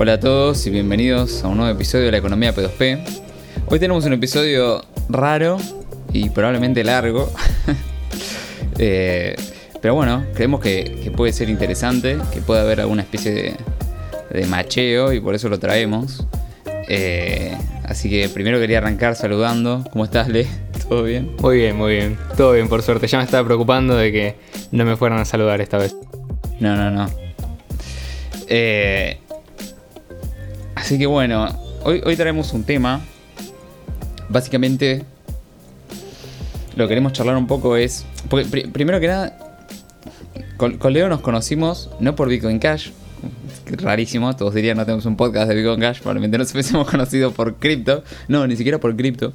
Hola a todos y bienvenidos a un nuevo episodio de la economía P2P. Hoy tenemos un episodio raro y probablemente largo. Eh, pero bueno, creemos que, puede ser interesante, que puede haber alguna especie de, macheo y por eso lo traemos. Eh, así que primero quería arrancar saludando. ¿Cómo estás, Le? ¿Todo bien? Muy bien, muy bien. Todo bien, por suerte. Ya me estaba preocupando de que no me fueran a saludar esta vez. No, no, no. Eh, así que bueno, hoy, hoy traemos un tema. Básicamente, lo que queremos charlar un poco es. Porque primero que nada, con, Leo nos conocimos no por Bitcoin Cash. Rarísimo, todos dirían no tenemos un podcast de Bitcoin Cash. Probablemente nos hubiésemos conocido por cripto. No, ni siquiera por cripto.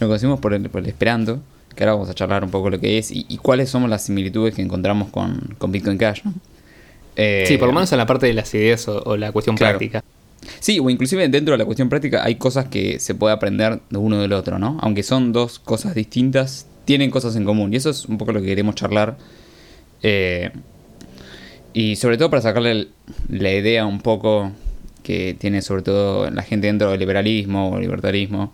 Nos conocimos por el, por el Esperanto. Que ahora vamos a charlar un poco lo que es y, cuáles son las similitudes que encontramos con, con Bitcoin Cash. Eh, sí, por lo menos en la parte de las ideas o, la cuestión práctica. Sí, o inclusive dentro de la cuestión práctica hay cosas que se puede aprender de uno del otro, ¿no? Aunque son dos cosas distintas, tienen cosas en común. Y eso es un poco lo que queremos charlar. Eh, y sobre todo para sacarle la idea un poco que tiene sobre todo la gente dentro del liberalismo o libertarismo,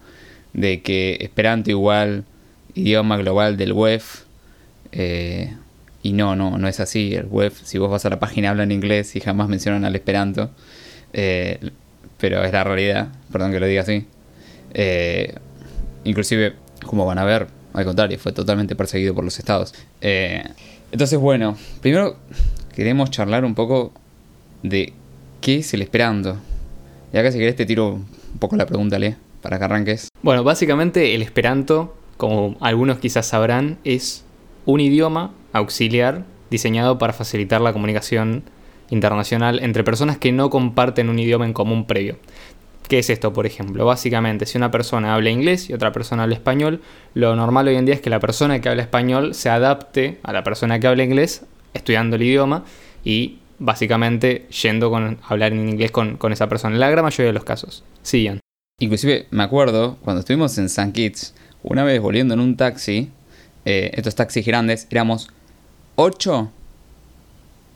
de que Esperanto igual idioma global del web. Eh, y no, no, no es así. El web, si vos vas a la página, habla en inglés y jamás mencionan al Esperanto. Eh, pero es la realidad, perdón que lo diga así. Eh, inclusive, como van a ver, al contrario, fue totalmente perseguido por los estados. Eh, entonces, bueno, primero queremos charlar un poco de qué es el Esperanto. Y acá si querés te tiro un poco la pregunta, Le, para que arranques. Bueno, básicamente el Esperanto, como algunos quizás sabrán, es un idioma auxiliar diseñado para facilitar la comunicación internacional entre personas que no comparten un idioma en común previo. ¿Qué es esto, por ejemplo? Básicamente, si una persona habla inglés y otra persona habla español, lo normal hoy en día es que la persona que habla español se adapte a la persona que habla inglés estudiando el idioma y básicamente yendo con hablar en inglés con, esa persona. En la gran mayoría de los casos. Sigan. Inclusive me acuerdo cuando estuvimos en San Kitts, una vez volviendo en un taxi, eh, estos taxis grandes, éramos ocho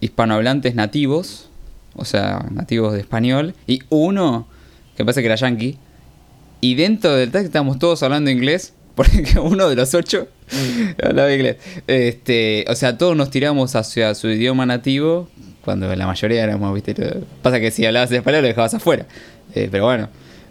hispanohablantes nativos, o sea, nativos de español, y uno que parece que era yankee, y dentro del taxi estábamos todos hablando inglés, porque uno de los ocho hablaba inglés. Este, o sea, todos nos tiramos hacia su idioma nativo, cuando la mayoría éramos, viste, pasa que si hablabas español lo dejabas afuera. Eh, pero bueno,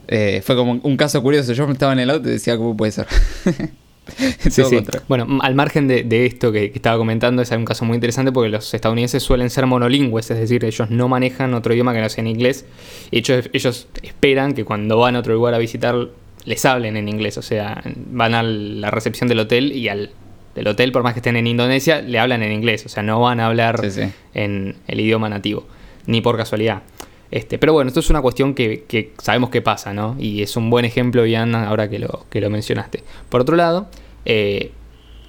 eh, fue como un caso curioso. Yo estaba en el auto y decía, ¿cómo puede ser? Bueno, al margen de, esto que, estaba comentando, es un caso muy interesante porque los estadounidenses suelen ser monolingües, es decir, ellos no manejan otro idioma que no sea en inglés. Y ellos, ellos esperan que cuando van a otro lugar a visitar les hablen en inglés, o sea, van a la recepción del hotel y al del hotel, por más que estén en Indonesia, le hablan en inglés, o sea, no van a hablar en el idioma nativo, ni por casualidad. Este, pero bueno, esto es una cuestión que, sabemos que pasa, ¿no? Y es un buen ejemplo, Ian, ahora que lo, que lo mencionaste. Por otro lado, eh,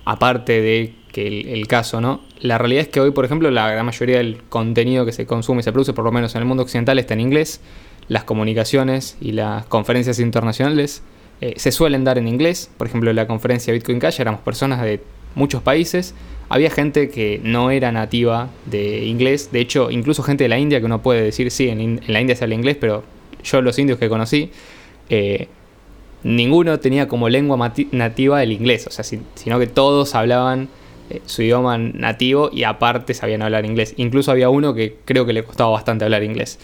aparte de que el, caso, ¿no? La realidad es que hoy, por ejemplo, la gran mayoría del contenido que se consume y se produce, por lo menos en el mundo occidental, está en inglés. Las comunicaciones y las conferencias internacionales eh, se suelen dar en inglés. Por ejemplo, la conferencia Bitcoin Cash éramos personas de muchos países había gente que no era nativa de inglés, de hecho, incluso gente de la India que uno puede decir, sí, en, la India se habla inglés, pero yo los indios que conocí, eh, ninguno tenía como lengua nativa el inglés, o sea, sino que todos hablaban eh, su idioma nativo y aparte sabían hablar inglés. Incluso había uno que creo que le costaba bastante hablar inglés.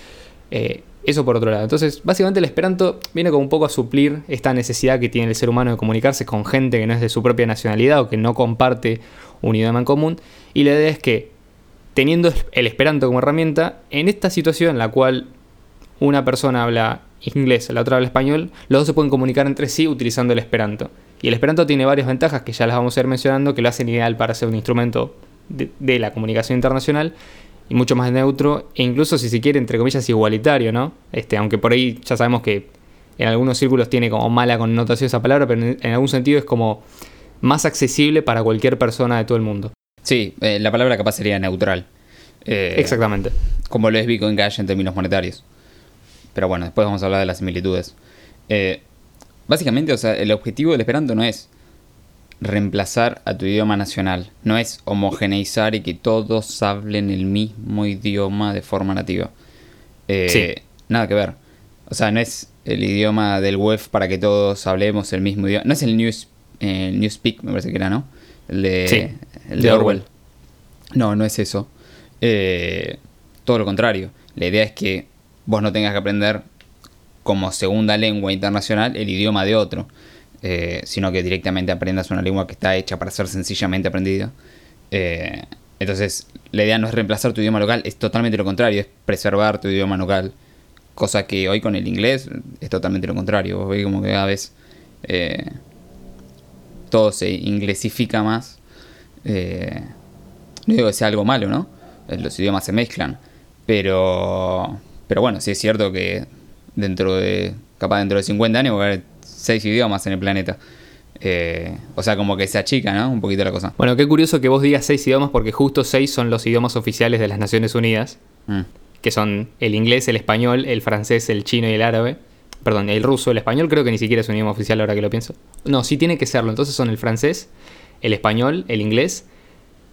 Eh, eso por otro lado. Entonces, básicamente el Esperanto viene como un poco a suplir esta necesidad que tiene el ser humano de comunicarse con gente que no es de su propia nacionalidad o que no comparte un idioma en común. Y la idea es que, teniendo el Esperanto como herramienta, en esta situación en la cual una persona habla inglés, la otra habla español, los dos se pueden comunicar entre sí utilizando el Esperanto. Y el Esperanto tiene varias ventajas que ya las vamos a ir mencionando, que lo hacen ideal para ser un instrumento de, la comunicación internacional y mucho más neutro, e incluso si se quiere, entre comillas, igualitario, ¿no? Este, aunque por ahí ya sabemos que en algunos círculos tiene como mala connotación esa palabra, pero en algún sentido es como más accesible para cualquier persona de todo el mundo. Sí, eh, la palabra capaz sería neutral. Eh, Exactamente. Como lo es Bitcoin Cash en términos monetarios. Pero bueno, después vamos a hablar de las similitudes. Eh, básicamente, o sea, el objetivo del Esperanto no es reemplazar a tu idioma nacional. No es homogeneizar y que todos hablen el mismo idioma de forma nativa. sí. nada que ver. O sea, no es el idioma del web para que todos hablemos el mismo idioma. No es el News, el Newspeak, me parece que era, ¿no? El de, Sí, el de de Orwell. Orwell. No, no es eso. Eh, todo lo contrario. La idea es que vos no tengas que aprender como segunda lengua internacional el idioma de otro, eh, sino que directamente aprendas una lengua que está hecha para ser sencillamente aprendida. Eh, entonces, la idea no es reemplazar tu idioma local, es totalmente lo contrario, es preservar tu idioma local. Cosa que hoy con el inglés es totalmente lo contrario. Vos ves como que cada vez eh, todo se inglesifica más. Eh, no digo que sea algo malo, ¿no? Eh, Los idiomas se mezclan. Pero, pero bueno, sí es cierto que dentro de, capaz dentro de 50 años va a haber 6 idiomas en el planeta. Eh, o sea, como que se achica, ¿no? Un poquito la cosa. Bueno, qué curioso que vos digas seis idiomas porque justo seis son los idiomas oficiales de las Naciones Unidas, Mm. que son el inglés, el español, el francés, el chino y el árabe. Perdón, el ruso, el español creo que ni siquiera es un idioma oficial ahora que lo pienso. No, sí tiene que serlo. Entonces son el francés, el español, el inglés,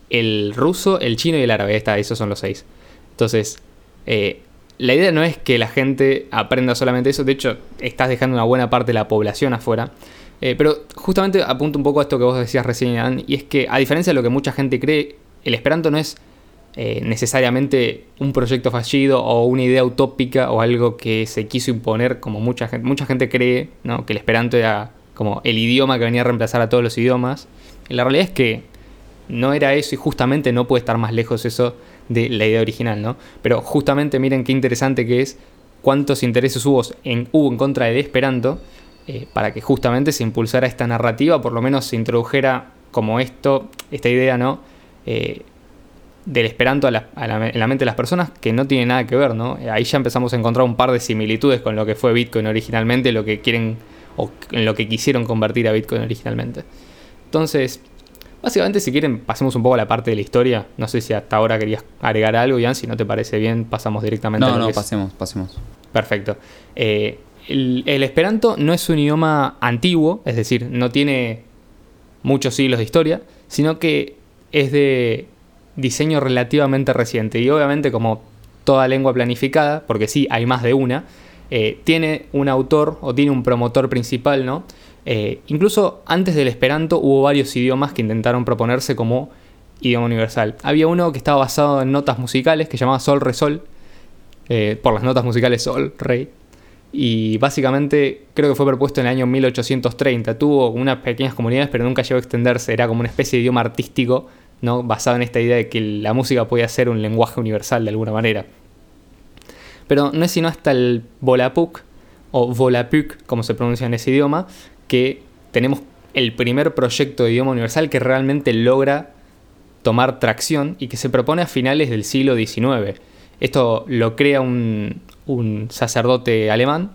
el ruso, el chino y el árabe. Está, esos son los seis. Entonces, eh, la idea no es que la gente aprenda solamente eso. De hecho, estás dejando una buena parte de la población afuera. Eh, pero justamente apunto un poco a esto que vos decías recién, y es que a diferencia de lo que mucha gente cree, el esperanto no es eh, necesariamente un proyecto fallido o una idea utópica o algo que se quiso imponer como mucha gente, mucha gente cree ¿no? que el esperanto era como el idioma que venía a reemplazar a todos los idiomas. La realidad es que no era eso y justamente no puede estar más lejos eso de la idea original, ¿no? Pero justamente miren qué interesante que es cuántos intereses hubo en, hubo en contra del Esperanto eh, para que justamente se impulsara esta narrativa, por lo menos se introdujera como esto, esta idea, ¿no? Eh, del Esperanto a la, a la- en la mente de las personas que no tiene nada que ver, ¿no? Eh, Ahí ya empezamos a encontrar un par de similitudes con lo que fue Bitcoin originalmente, lo que quieren o en lo que quisieron convertir a Bitcoin originalmente. Entonces, básicamente si quieren pasemos un poco a la parte de la historia. No sé si hasta ahora querías agregar algo, Ian, si no te parece bien, pasamos directamente a No, lo no, es- pasemos, pasemos. Perfecto. Eh, el, el esperanto no es un idioma antiguo, es decir, no tiene muchos siglos de historia, sino que es de diseño relativamente reciente. Y obviamente como toda lengua planificada, porque sí, hay más de una, eh, tiene un autor o tiene un promotor principal, ¿no? Eh, incluso antes del esperanto hubo varios idiomas que intentaron proponerse como idioma universal. Había uno que estaba basado en notas musicales que llamaba Sol Re Sol, eh, por las notas musicales Sol, Rey. Y básicamente creo que fue propuesto en el año 1830. Tuvo unas pequeñas comunidades, pero nunca llegó a extenderse. Era como una especie de idioma artístico, ¿no? basado en esta idea de que la música podía ser un lenguaje universal de alguna manera. Pero no es sino hasta el Volapük, o Volapük, como se pronuncia en ese idioma, que tenemos el primer proyecto de idioma universal que realmente logra tomar tracción y que se propone a finales del siglo XIX. Esto lo crea un, un sacerdote alemán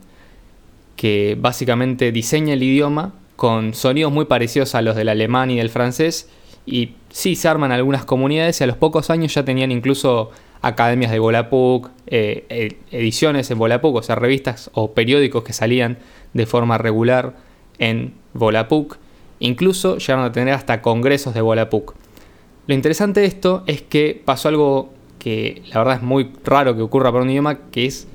que básicamente diseña el idioma con sonidos muy parecidos a los del alemán y del francés y sí se arman algunas comunidades y a los pocos años ya tenían incluso academias de Volapük, eh, ediciones en Volapük, o sea, revistas o periódicos que salían de forma regular en Volapük. Incluso llegaron a tener hasta congresos de Volapük. Lo interesante de esto es que pasó algo que la verdad es muy raro que ocurra para un idioma, que es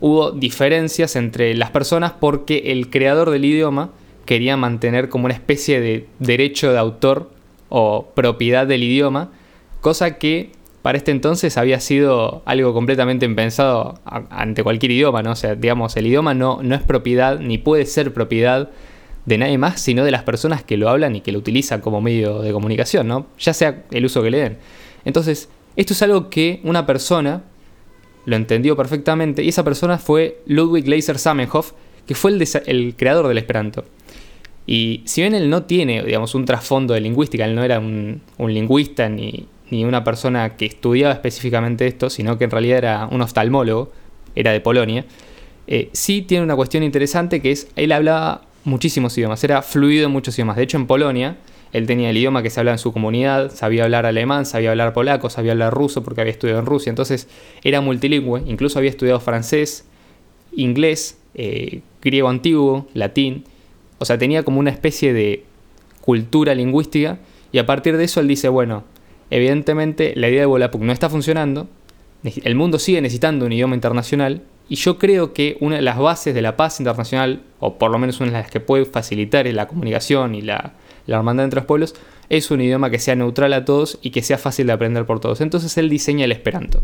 hubo diferencias entre las personas porque el creador del idioma quería mantener como una especie de derecho de autor o propiedad del idioma, cosa que para este entonces había sido algo completamente impensado ante cualquier idioma, ¿no? O sea, digamos, el idioma no, no es propiedad ni puede ser propiedad de nadie más, sino de las personas que lo hablan y que lo utilizan como medio de comunicación, ¿no? Ya sea el uso que le den. Entonces, esto es algo que una persona lo entendió perfectamente y esa persona fue Ludwig Leiser Zamenhof, que fue el, el creador del Esperanto. Y si bien él no tiene, digamos, un trasfondo de lingüística, él no era un, lingüista ni, ni una persona que estudiaba específicamente esto, sino que en realidad era un oftalmólogo, era de Polonia, eh, sí tiene una cuestión interesante que es, él hablaba muchísimos idiomas, era fluido en muchos idiomas. De hecho, en Polonia, él tenía el idioma que se hablaba en su comunidad, sabía hablar alemán, sabía hablar polaco, sabía hablar ruso porque había estudiado en Rusia, entonces era multilingüe, incluso había estudiado francés, inglés, eh, griego antiguo, latín, o sea, tenía como una especie de cultura lingüística y a partir de eso él dice, bueno, evidentemente la idea de Volapük no está funcionando, el mundo sigue necesitando un idioma internacional Y yo creo que una de las bases de la paz internacional, o por lo menos una de las que puede facilitar la comunicación y la, la hermandad entre los pueblos, es un idioma que sea neutral a todos y que sea fácil de aprender por todos. Entonces él diseña el esperanto.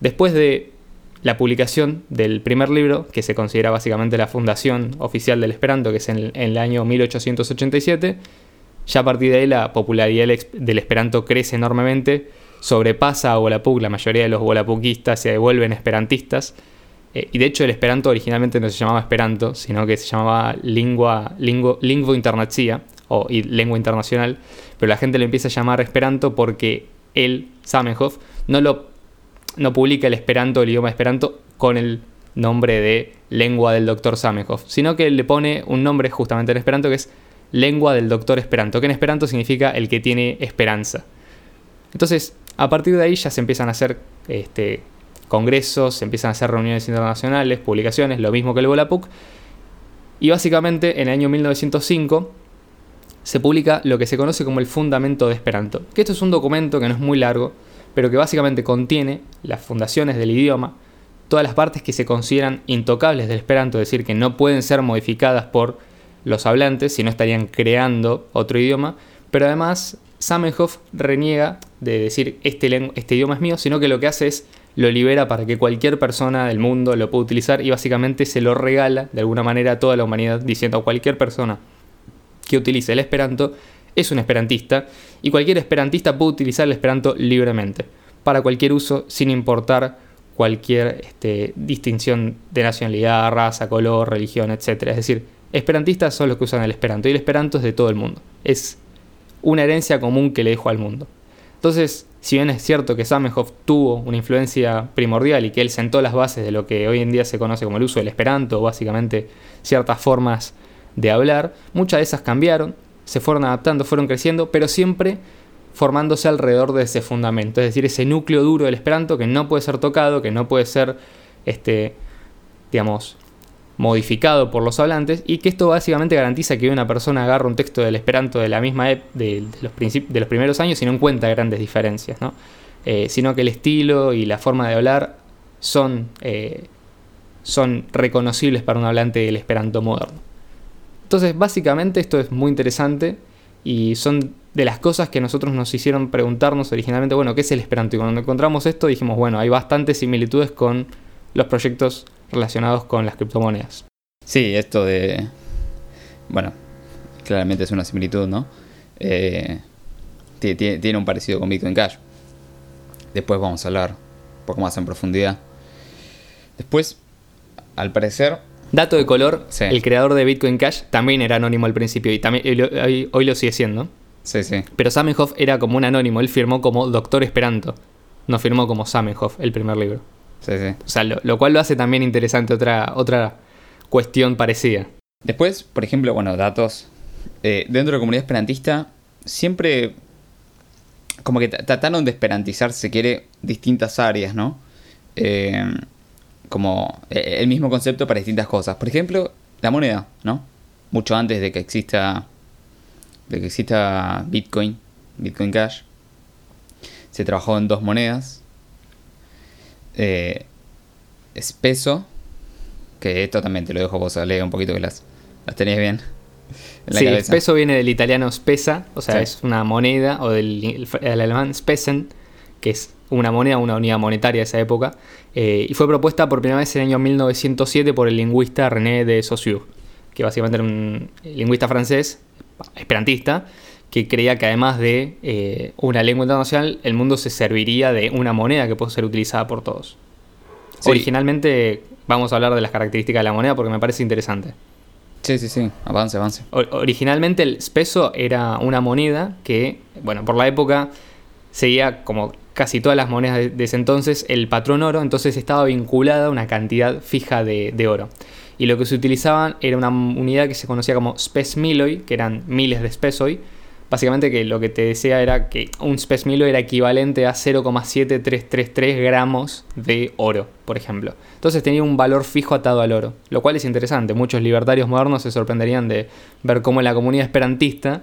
Después de la publicación del primer libro, que se considera básicamente la fundación oficial del esperanto, que es en el, año 1887, ya a partir de ahí la popularidad del esperanto crece enormemente sobrepasa a Volapuk, la mayoría de los volapukistas se devuelven esperantistas. Eh, y de hecho el esperanto originalmente no se llamaba esperanto, sino que se llamaba lingua, lingo, lingua internazia, o lengua internacional, pero la gente le empieza a llamar esperanto porque él, Samenhoff, no, lo, no publica el esperanto, el idioma esperanto, con el nombre de lengua del doctor Samenhoff, sino que le pone un nombre justamente en esperanto que es lengua del doctor esperanto, que en esperanto significa el que tiene esperanza. Entonces, a partir de ahí ya se empiezan a hacer este, congresos, se empiezan a hacer reuniones internacionales, publicaciones, lo mismo que el Volapuk. Y básicamente en el año 1905 se publica lo que se conoce como el Fundamento de Esperanto, que esto es un documento que no es muy largo, pero que básicamente contiene las fundaciones del idioma, todas las partes que se consideran intocables del Esperanto, es decir, que no pueden ser modificadas por los hablantes, si no estarían creando otro idioma, pero además Samenhoff reniega de decir este, este idioma es mío, sino que lo que hace es lo libera para que cualquier persona del mundo lo pueda utilizar y básicamente se lo regala de alguna manera a toda la humanidad diciendo a cualquier persona que utilice el esperanto es un esperantista y cualquier esperantista puede utilizar el esperanto libremente para cualquier uso sin importar cualquier este, distinción de nacionalidad, raza, color, religión, etc. Es decir, esperantistas son los que usan el esperanto y el esperanto es de todo el mundo. Es una herencia común que le dejó al mundo. Entonces, si bien es cierto que Zamenhof tuvo una influencia primordial y que él sentó las bases de lo que hoy en día se conoce como el uso del esperanto, básicamente ciertas formas de hablar, muchas de esas cambiaron, se fueron adaptando, fueron creciendo, pero siempre formándose alrededor de ese fundamento, es decir, ese núcleo duro del esperanto que no puede ser tocado, que no puede ser, este, digamos, modificado por los hablantes y que esto básicamente garantiza que una persona agarre un texto del esperanto de la misma de, de, los, de los primeros años y no encuentra grandes diferencias, ¿no? Eh, sino que el estilo y la forma de hablar son, eh, son reconocibles para un hablante del esperanto moderno. Entonces, básicamente esto es muy interesante y son de las cosas que nosotros nos hicieron preguntarnos originalmente, bueno, ¿qué es el esperanto? Y cuando encontramos esto dijimos, bueno, hay bastantes similitudes con los proyectos relacionados con las criptomonedas. Sí, esto de... Bueno, claramente es una similitud, ¿no? Eh, tiene, un parecido con Bitcoin Cash. Después vamos a hablar un poco más en profundidad. Después, al parecer... Dato de color, el creador de Bitcoin Cash también era anónimo al principio y también hoy, lo sigue siendo. Sí, sí. Pero Samenhoff era como un anónimo, él firmó como Doctor Esperanto, no firmó como Samenhoff el primer libro. Sí, sí. O sea, lo, cual lo hace también interesante otra, otra cuestión parecida. Después, por ejemplo, bueno, datos. Eh, dentro de la comunidad esperantista, siempre como que trataron de esperantizar, si se quiere, distintas áreas, ¿no? Eh, como eh, el mismo concepto para distintas cosas. Por ejemplo, la moneda, ¿no? Mucho antes de que exista de que exista Bitcoin, Bitcoin Cash, se trabajó en dos monedas, eh, espeso, que esto también te lo dejo vos a leer un poquito que las, las tenéis bien. En sí, espeso viene del italiano spesa, o sea, es una moneda, o del alemán spesen, que es una moneda, una unidad monetaria de esa época, eh, y fue propuesta por primera vez en el año 1907 por el lingüista René de Saussure, que básicamente era un lingüista francés, esperantista, que creía que además de eh, una lengua internacional, el mundo se serviría de una moneda que puede ser utilizada por todos. Originalmente vamos a hablar de las características de la moneda porque me parece interesante. Sí, sí, sí, avance, avance. originalmente el peso era una moneda que, bueno, por la época seguía como casi todas las monedas de, ese entonces el patrón oro, entonces estaba vinculada a una cantidad fija de, oro y lo que se utilizaban era una unidad que se conocía como spes miloi, que eran miles de spesoi, Básicamente que lo que te decía era que un spesmilo era equivalente a 0,7333 gramos de oro, por ejemplo. Entonces tenía un valor fijo atado al oro, lo cual es interesante. Muchos libertarios modernos se sorprenderían de ver cómo en la comunidad esperantista,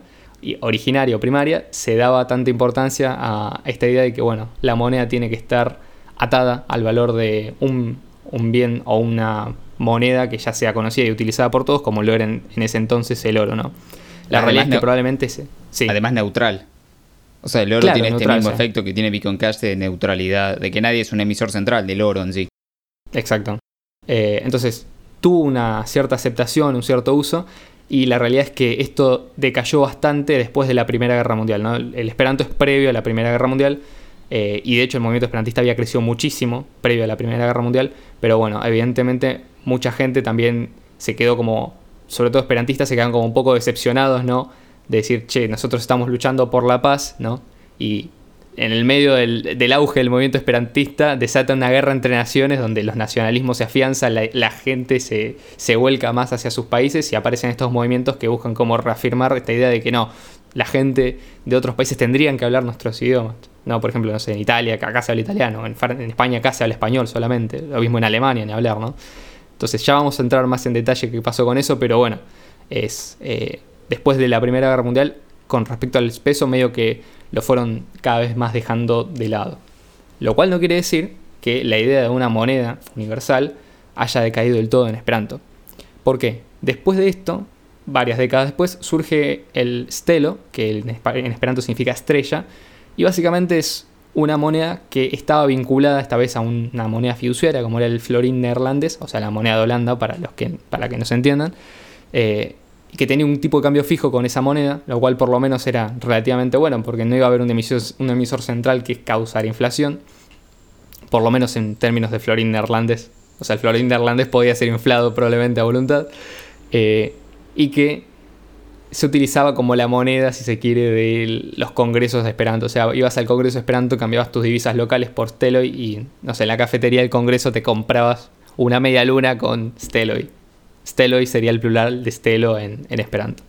originaria o primaria, se daba tanta importancia a esta idea de que bueno, la moneda tiene que estar atada al valor de un un bien o una moneda que ya sea conocida y utilizada por todos, como lo era en, ese entonces el oro, ¿no? La realidad es que probablemente se, sí. Además neutral. O sea, el oro tiene este mismo efecto que tiene Bitcoin Cash de neutralidad, de que nadie es un emisor central del oro en sí. Exacto. Eh, entonces, tuvo una cierta aceptación, un cierto uso, y la realidad es que esto decayó bastante después de la Primera Guerra Mundial. ¿no? El esperanto es previo a la Primera Guerra Mundial, eh, y de hecho el movimiento esperantista había crecido muchísimo previo a la Primera Guerra Mundial, pero bueno, evidentemente mucha gente también se quedó como, sobre todo esperantistas, se quedan como un poco decepcionados, ¿no? De decir, che, nosotros estamos luchando por la paz, ¿no? Y en el medio del, auge del movimiento esperantista desata una guerra entre naciones donde los nacionalismos se afianzan, la, gente se, se, vuelca más hacia sus países y aparecen estos movimientos que buscan como reafirmar esta idea de que no, la gente de otros países tendrían que hablar nuestros idiomas. No, por ejemplo, no sé, en Italia acá se habla italiano, en, España acá se habla español solamente, lo mismo en Alemania, ni hablar, ¿no? Entonces ya vamos a entrar más en detalle qué pasó con eso, pero bueno, es eh, después de la Primera Guerra Mundial, con respecto al peso, medio que lo fueron cada vez más dejando de lado. Lo cual no quiere decir que la idea de una moneda universal haya decaído del todo en Esperanto. ¿Por qué? Después de esto, varias décadas después, surge el stelo, que en Esperanto significa estrella, y básicamente es una moneda que estaba vinculada esta vez a una moneda fiduciaria, como era el florín neerlandés, o sea, la moneda de Holanda, para los que, para que no se entiendan, eh, que tenía un tipo de cambio fijo con esa moneda, lo cual por lo menos era relativamente bueno, porque no iba a haber un emisor, un emisor central que causara inflación, por lo menos en términos de florín neerlandés. O sea, el florín neerlandés podía ser inflado probablemente a voluntad, eh, y que se utilizaba como la moneda, si se quiere, de los congresos de Esperanto. O sea, ibas al congreso de Esperanto, cambiabas tus divisas locales por Steloy y, no sé, en la cafetería del congreso te comprabas una media luna con Steloy. Steloy sería el plural de Stelo en, Esperanto.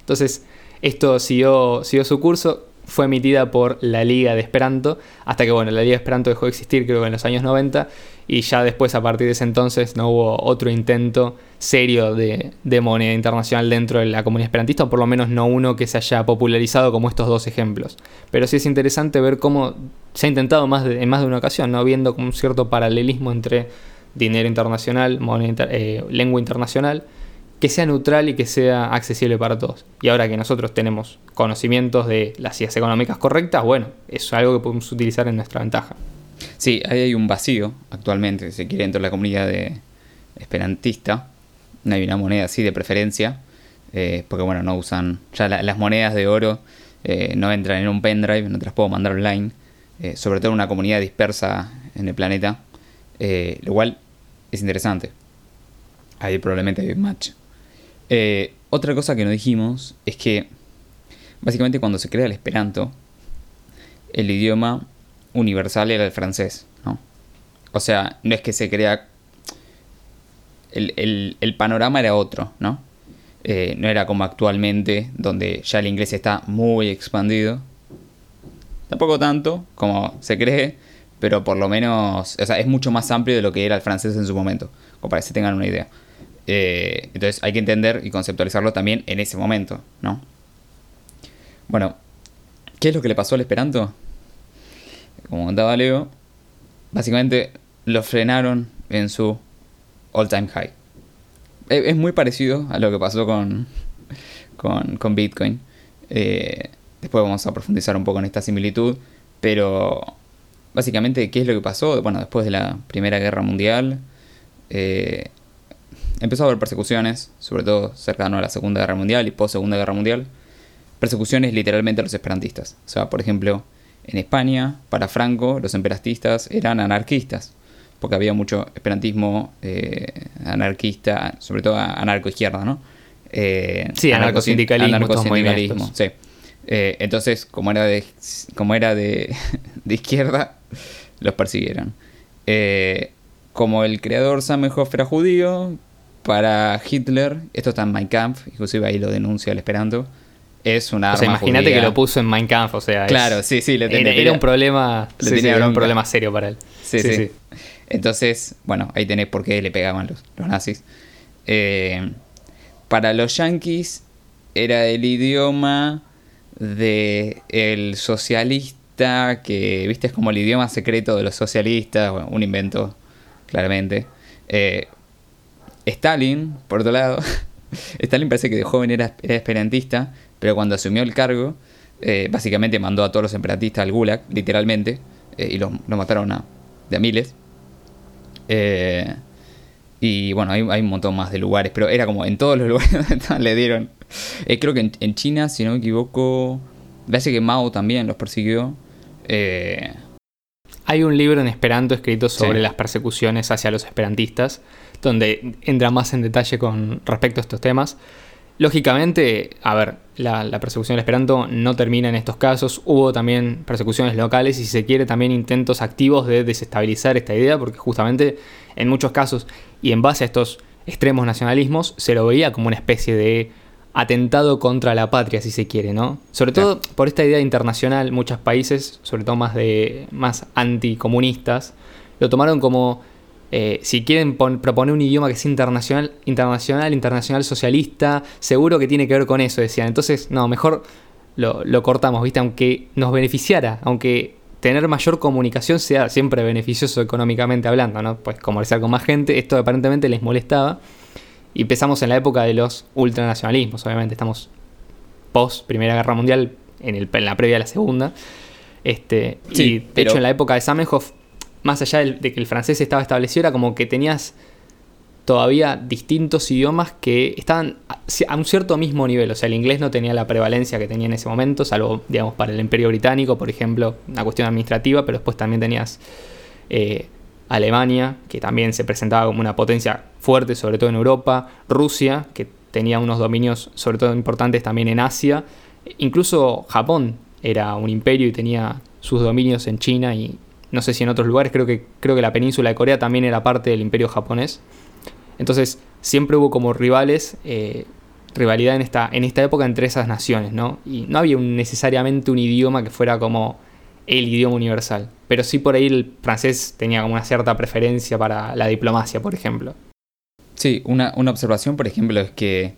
Entonces, esto siguió, siguió su curso, fue emitida por la Liga de Esperanto, hasta que, bueno, la Liga de Esperanto dejó de existir creo que en los años 90, y ya después, a partir de ese entonces, no hubo otro intento serio de, moneda internacional dentro de la comunidad esperantista, o por lo menos no uno que se haya popularizado como estos dos ejemplos. Pero sí es interesante ver cómo se ha intentado más en más de una ocasión, ¿no? viendo un cierto paralelismo entre dinero internacional, moneda, eh, lengua internacional, que sea neutral y que sea accesible para todos. Y ahora que nosotros tenemos conocimientos de las ideas económicas correctas, bueno, es algo que podemos utilizar en nuestra ventaja. Sí, ahí hay un vacío actualmente, si quiere, dentro de la comunidad de esperantista. No hay una moneda así de preferencia, eh, porque bueno, no usan, ya las monedas de oro eh, no entran en un pendrive, no te las puedo mandar online, sobre todo en una comunidad dispersa en el planeta, lo cual es interesante. Ahí probablemente hay un match. otra cosa que no dijimos es que básicamente cuando se crea el esperanto, el idioma universal era el francés, ¿no? O sea, no es que se crea... El, panorama era otro, ¿no? Eh, no era como actualmente, donde ya el inglés está muy expandido. Tampoco tanto como se cree, pero por lo menos, o sea, es mucho más amplio de lo que era el francés en su momento, como para que se tengan una idea. Eh, entonces hay que entender y conceptualizarlo también en ese momento, ¿no? Bueno, ¿qué es lo que le pasó al Esperanto? como contaba Leo, básicamente lo frenaron en su all time high. Es muy parecido a lo que pasó con, con, Bitcoin. Eh, después vamos a profundizar un poco en esta similitud, pero básicamente, ¿qué es lo que pasó? Bueno, después de la Primera Guerra Mundial, eh, empezó a haber persecuciones, sobre todo cercano a la Segunda Guerra Mundial y post Segunda Guerra Mundial. Persecuciones literalmente a los esperantistas. O sea, por ejemplo, en España, para Franco, los emperatistas eran anarquistas, porque había mucho esperantismo eh, anarquista, sobre todo anarcoizquierda, ¿no? Eh, sí, anarcosindicalismo. sí. Eh, entonces, como era de, como era de, izquierda, los persiguieron. como el creador Samenhoff era judío, para Hitler, esto está en Mein Kampf, inclusive ahí lo denuncia el Esperanto, es una arma. O sea, imagínate que lo puso en Mein Kampf, o sea. Claro, sí, sí, le tenía, era, un problema. era un problema serio para él. Sí sí, Entonces, bueno, ahí tenés por qué le pegaban los, los nazis. Eh, para los yankees era el idioma de el que, viste, es como el idioma secreto de los socialistas, bueno, un invento claramente. Eh, Stalin, por otro lado, Stalin parece que de joven era, era esperantista, pero cuando asumió el cargo, eh, básicamente mandó a todos los esperantistas al Gulag, literalmente, eh, y los, mataron a, de a miles. Y bueno, hay, un montón más de lugares, pero era como en todos los lugares donde le dieron. creo que en, China, si no me equivoco, parece que Mao también los persiguió. Hay un libro en Esperanto escrito sobre las persecuciones hacia los esperantistas, donde entra más en detalle con respecto a estos temas. Lógicamente, a ver, la, persecución del Esperanto no termina en estos casos. Hubo también persecuciones locales y si se quiere también intentos activos de desestabilizar esta idea, porque justamente en muchos casos y en base a estos extremos nacionalismos se lo veía como una especie de atentado contra la patria, si se quiere, ¿no? Sobre todo por esta idea internacional, muchos países, sobre todo más de más anticomunistas, lo tomaron como eh, si quieren proponer un idioma que es internacional, internacional, internacional socialista, seguro que tiene que ver con eso, decían. Entonces, no, mejor lo, cortamos, ¿viste? Aunque nos beneficiara, aunque tener mayor comunicación sea siempre beneficioso económicamente hablando, ¿no? Pues conversar con más gente, esto aparentemente les molestaba. Y empezamos en la época de los ultranacionalismos, obviamente, estamos post Primera Guerra Mundial, en, el, en la previa de la Segunda. Este, y de hecho en la época de Zamenhof más allá de que el francés estaba establecido, era como que tenías todavía distintos idiomas que estaban a un cierto mismo nivel. O sea, el inglés no tenía la prevalencia que tenía en ese momento, salvo, digamos, para el Imperio Británico, por ejemplo, una cuestión administrativa, pero después también tenías eh, Alemania, que también se presentaba como una potencia fuerte, sobre todo en Europa, Rusia, que tenía unos dominios, sobre todo importantes también en Asia, incluso Japón era un imperio y tenía sus dominios en China y no sé si en otros lugares, creo que, creo que la península de Corea también era parte del imperio japonés. Entonces siempre hubo como rivales, eh, rivalidad en esta, en esta época entre esas naciones, ¿no? Y no había necesariamente un idioma que fuera como el idioma universal, pero sí por ahí el francés tenía como una cierta preferencia para la diplomacia, por ejemplo. Sí, una, observación, por ejemplo, es que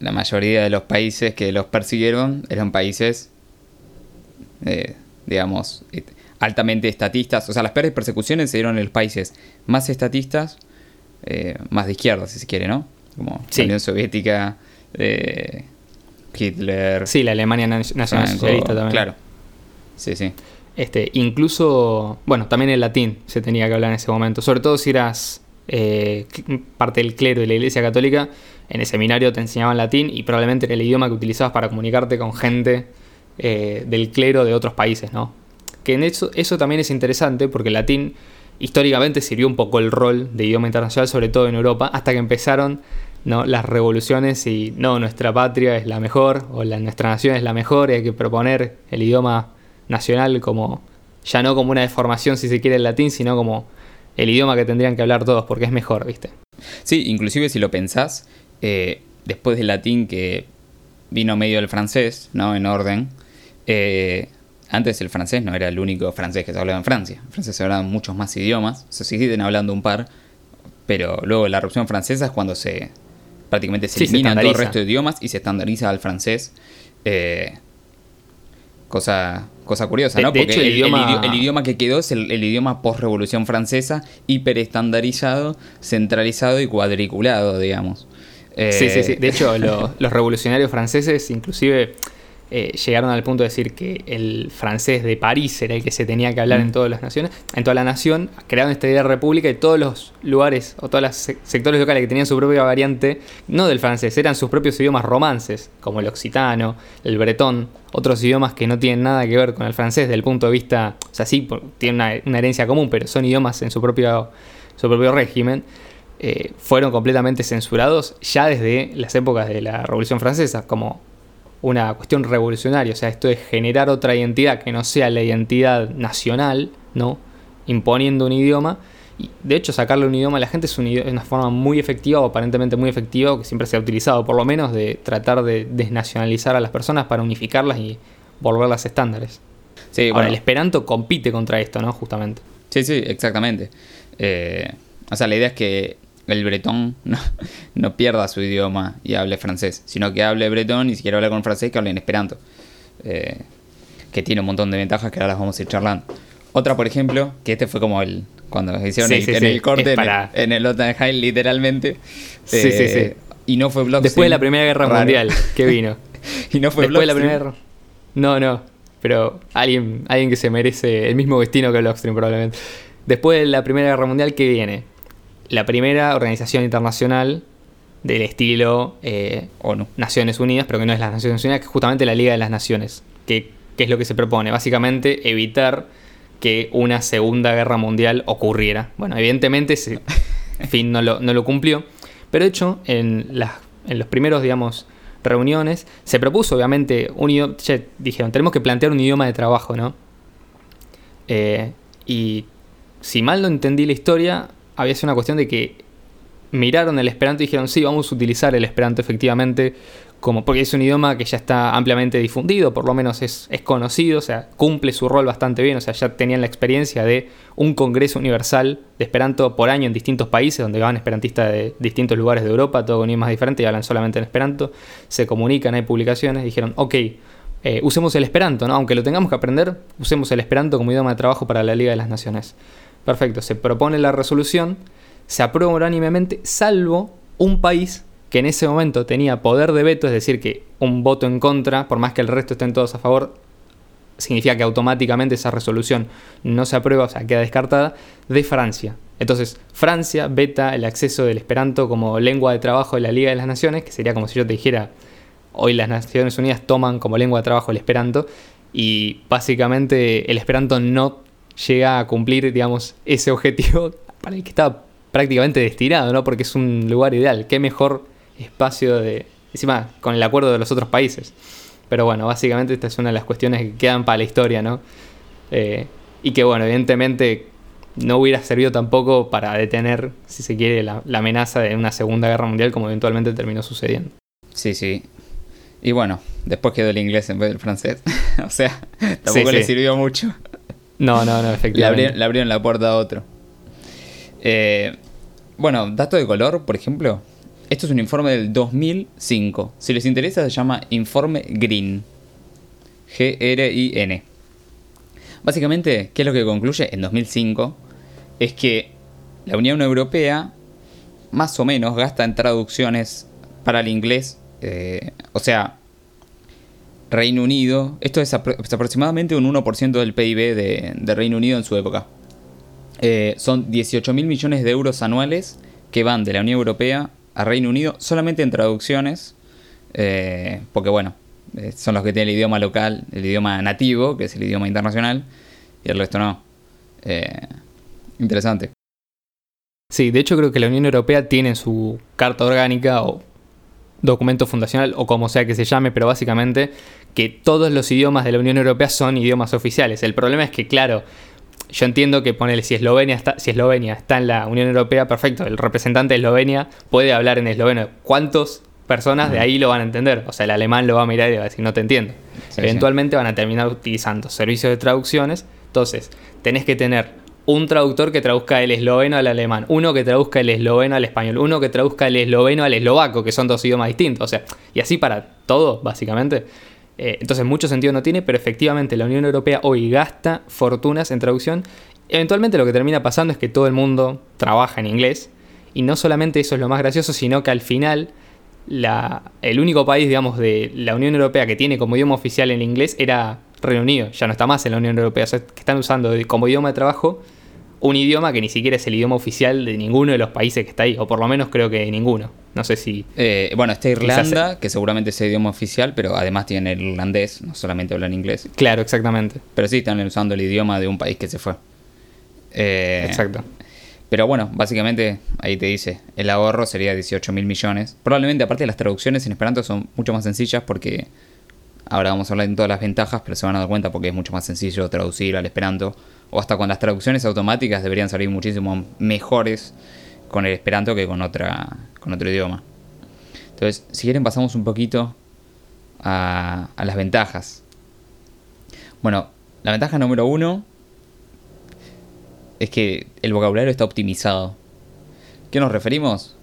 la mayoría de los países que los persiguieron eran países, eh, digamos, altamente estatistas. O sea, las peores persecuciones se dieron en los países más estatistas, eh, más de izquierda, si se quiere, ¿no? Como la Unión Soviética, eh, Hitler. Sí, la Alemania Nacional Socialista también. Claro. Sí, sí. Este, incluso, bueno, también el latín se tenía que hablar en ese momento. Sobre todo si eras eh, parte del clero de la Iglesia Católica, en el seminario te enseñaban latín y probablemente era el idioma que utilizabas para comunicarte con gente del clero de otros países, ¿no? Que en eso, eso también es interesante porque el latín históricamente sirvió un poco el rol de idioma internacional, sobre todo en Europa, hasta que empezaron ¿no? las revoluciones y no, nuestra patria es la mejor o la, nuestra nación es la mejor y hay que proponer el idioma nacional como ya no como una deformación si se quiere el latín, sino como el idioma que tendrían que hablar todos porque es mejor, ¿viste? Sí, inclusive si lo pensás, eh, después del latín que vino medio del francés, ¿no? En orden, eh, antes el francés no era el único francés que se hablaba en Francia. En Francia se hablaban muchos más idiomas, se siguen hablando un par, pero luego la erupción francesa es cuando se prácticamente se elimina todo el resto de idiomas y se estandariza al francés. Eh, cosa, cosa curiosa, ¿no? Porque el, idioma... que quedó es el, idioma post-revolución francesa, hiper estandarizado, centralizado y cuadriculado, digamos. sí, sí, sí. De hecho, los revolucionarios franceses, inclusive eh, llegaron al punto de decir que el francés de París era el que se tenía que hablar en mm. todas las naciones, en toda la nación, crearon esta idea de república y todos los lugares o todos los sectores locales que tenían su propia variante, no del francés, eran sus propios idiomas romances, como el occitano, el bretón, otros idiomas que no tienen nada que ver con el francés desde el punto de vista, o sea, sí, tienen una, herencia común, pero son idiomas en su propio, su propio régimen. Eh, fueron completamente censurados ya desde las épocas de la Revolución Francesa, como una cuestión revolucionaria, o sea, esto es generar otra identidad que no sea la identidad nacional, ¿no? Imponiendo un idioma. Y de hecho, sacarle un idioma a la gente es, una forma muy efectiva o aparentemente muy efectiva, que siempre se ha utilizado, por lo menos, de tratar de desnacionalizar a las personas para unificarlas y volverlas estándares. Sí, Ahora, el Esperanto compite contra esto, ¿no? Justamente. Sí, sí, exactamente. Eh, o sea, la idea es que el bretón no, pierda su idioma y hable francés, sino que hable bretón y si quiere hablar con francés, que hable en esperanto. Eh, que tiene un montón de ventajas que ahora las vamos a ir charlando. Otra, por ejemplo, que este fue como el cuando hicieron Sí, el, sí, en sí, el corte en, el, en el literalmente. Sí, Eh, sí, sí. Y no fue Blockstream. Después de la Primera Guerra Raro. Mundial, que vino. y no fue Después de la. Primera Guerra. No, no. Pero alguien, alguien que se merece el mismo destino que Blockstream, probablemente. Después de la Primera Guerra Mundial, ¿qué viene? La primera organización internacional del estilo eh, ONU. Naciones Unidas, pero que no es las Naciones Unidas, que es justamente la Liga de las Naciones. Que, que es lo que se propone? Básicamente evitar que una Segunda Guerra Mundial ocurriera. Bueno, evidentemente ese fin no lo, no lo cumplió, pero de hecho en, las, en los primeros, digamos, reuniones se propuso obviamente un idioma, dijeron, tenemos que plantear un idioma de trabajo, ¿no? Eh, y si mal no entendí la historia, había sido una cuestión de que miraron el Esperanto y dijeron, sí, vamos a utilizar el Esperanto efectivamente, como, porque es un idioma que ya está ampliamente difundido, por lo menos es, es conocido, o sea, cumple su rol bastante bien, o sea, ya tenían la experiencia de un congreso universal de Esperanto por año en distintos países, donde van esperantistas de distintos lugares de Europa, todo con idiomas diferentes y hablan solamente en Esperanto, se comunican, hay publicaciones, dijeron, ok, eh, usemos el Esperanto, ¿no? Aunque lo tengamos que aprender, usemos el Esperanto como idioma de trabajo para la Liga de las Naciones. Perfecto, se propone la resolución, se aprueba unánimemente, salvo un país que en ese momento tenía poder de veto, es decir, que un voto en contra, por más que el resto estén todos a favor, significa que automáticamente esa resolución no se aprueba, o sea, queda descartada, de Francia. Entonces, Francia veta el acceso del Esperanto como lengua de trabajo de la Liga de las Naciones, que sería como si yo te dijera, hoy las Naciones Unidas toman como lengua de trabajo el Esperanto, y básicamente el Esperanto no llega a cumplir, digamos, ese objetivo para el que estaba prácticamente destinado, ¿no? Porque es un lugar ideal. Qué mejor espacio de... Encima, con el acuerdo de los otros países. Pero bueno, básicamente esta es una de las cuestiones que quedan para la historia, ¿no? Eh, y que bueno, evidentemente no hubiera servido tampoco para detener, si se quiere, la, la amenaza de una Segunda Guerra Mundial como eventualmente terminó sucediendo. Sí, sí. Y bueno, después quedó el inglés en vez del francés. o sea, tampoco Sí, le sí. sirvió mucho. No, no, no, Le efectivamente. abrieron, le abrieron la puerta a otro. Eh, bueno, dato de color, por ejemplo. Esto es un informe del 2005. Si les interesa, se llama Informe Green. G-R-I-N. Básicamente, ¿qué es lo que concluye en 2005? Es que la Unión Europea, más o menos, gasta en traducciones para el inglés. eh, o sea, Reino Unido, esto es, apro- es aproximadamente un 1% del PIB de, de Reino Unido en su época. Eh, son 18 mil millones de euros anuales que van de la Unión Europea a Reino Unido solamente en traducciones, eh, porque bueno, eh, son los que tienen el idioma local, el idioma nativo, que es el idioma internacional, y el resto no. Eh, interesante. Sí, de hecho creo que la Unión Europea tiene su carta orgánica o documento fundacional o como sea que se llame, pero básicamente que todos los idiomas de la Unión Europea son idiomas oficiales. El problema es que, claro, yo entiendo que ponele, si Eslovenia está, si Eslovenia está en la Unión Europea, perfecto, el representante de Eslovenia puede hablar en esloveno. ¿Cuántas personas de ahí lo van a entender? O sea, el alemán lo va a mirar y va a decir, no te entiendo. Sí, Eventualmente van a terminar utilizando servicios de traducciones. Entonces, tenés que tener un traductor que traduzca el esloveno al alemán, uno que traduzca el esloveno al español, uno que traduzca el esloveno al eslovaco, que son dos idiomas distintos. O sea, y así para todo, básicamente. Eh, entonces, mucho sentido no tiene, pero efectivamente la Unión Europea hoy gasta fortunas en traducción. Eventualmente lo que termina pasando es que todo el mundo trabaja en inglés. Y no solamente eso es lo más gracioso, sino que al final el único país, digamos, de la Unión Europea que tiene como idioma oficial el inglés era Reino Unido. Ya no está más en la Unión Europea. O sea, que están usando como idioma de trabajo un idioma que ni siquiera es el idioma oficial de ninguno de los países que está ahí. O por lo menos creo que de ninguno. No sé si... Eh, bueno, está Quizás- Irlanda, que seguramente es el idioma oficial, pero además tiene el irlandés, no solamente hablan inglés. Claro, exactamente. Pero sí están usando el idioma de un país que se fue. Eh, Exacto. Pero bueno, básicamente ahí te dice, el ahorro sería 18 mil millones. Probablemente aparte las traducciones en Esperanto son mucho más sencillas porque ahora vamos a hablar de todas las ventajas, pero se van a dar cuenta porque es mucho más sencillo traducir al Esperanto. O hasta con las traducciones automáticas deberían salir muchísimo mejores con el Esperanto que con, otra, con otro idioma. Entonces, si quieren pasamos un poquito a, a las ventajas. Bueno, la ventaja número uno es que el vocabulario está optimizado. ¿Qué nos referimos?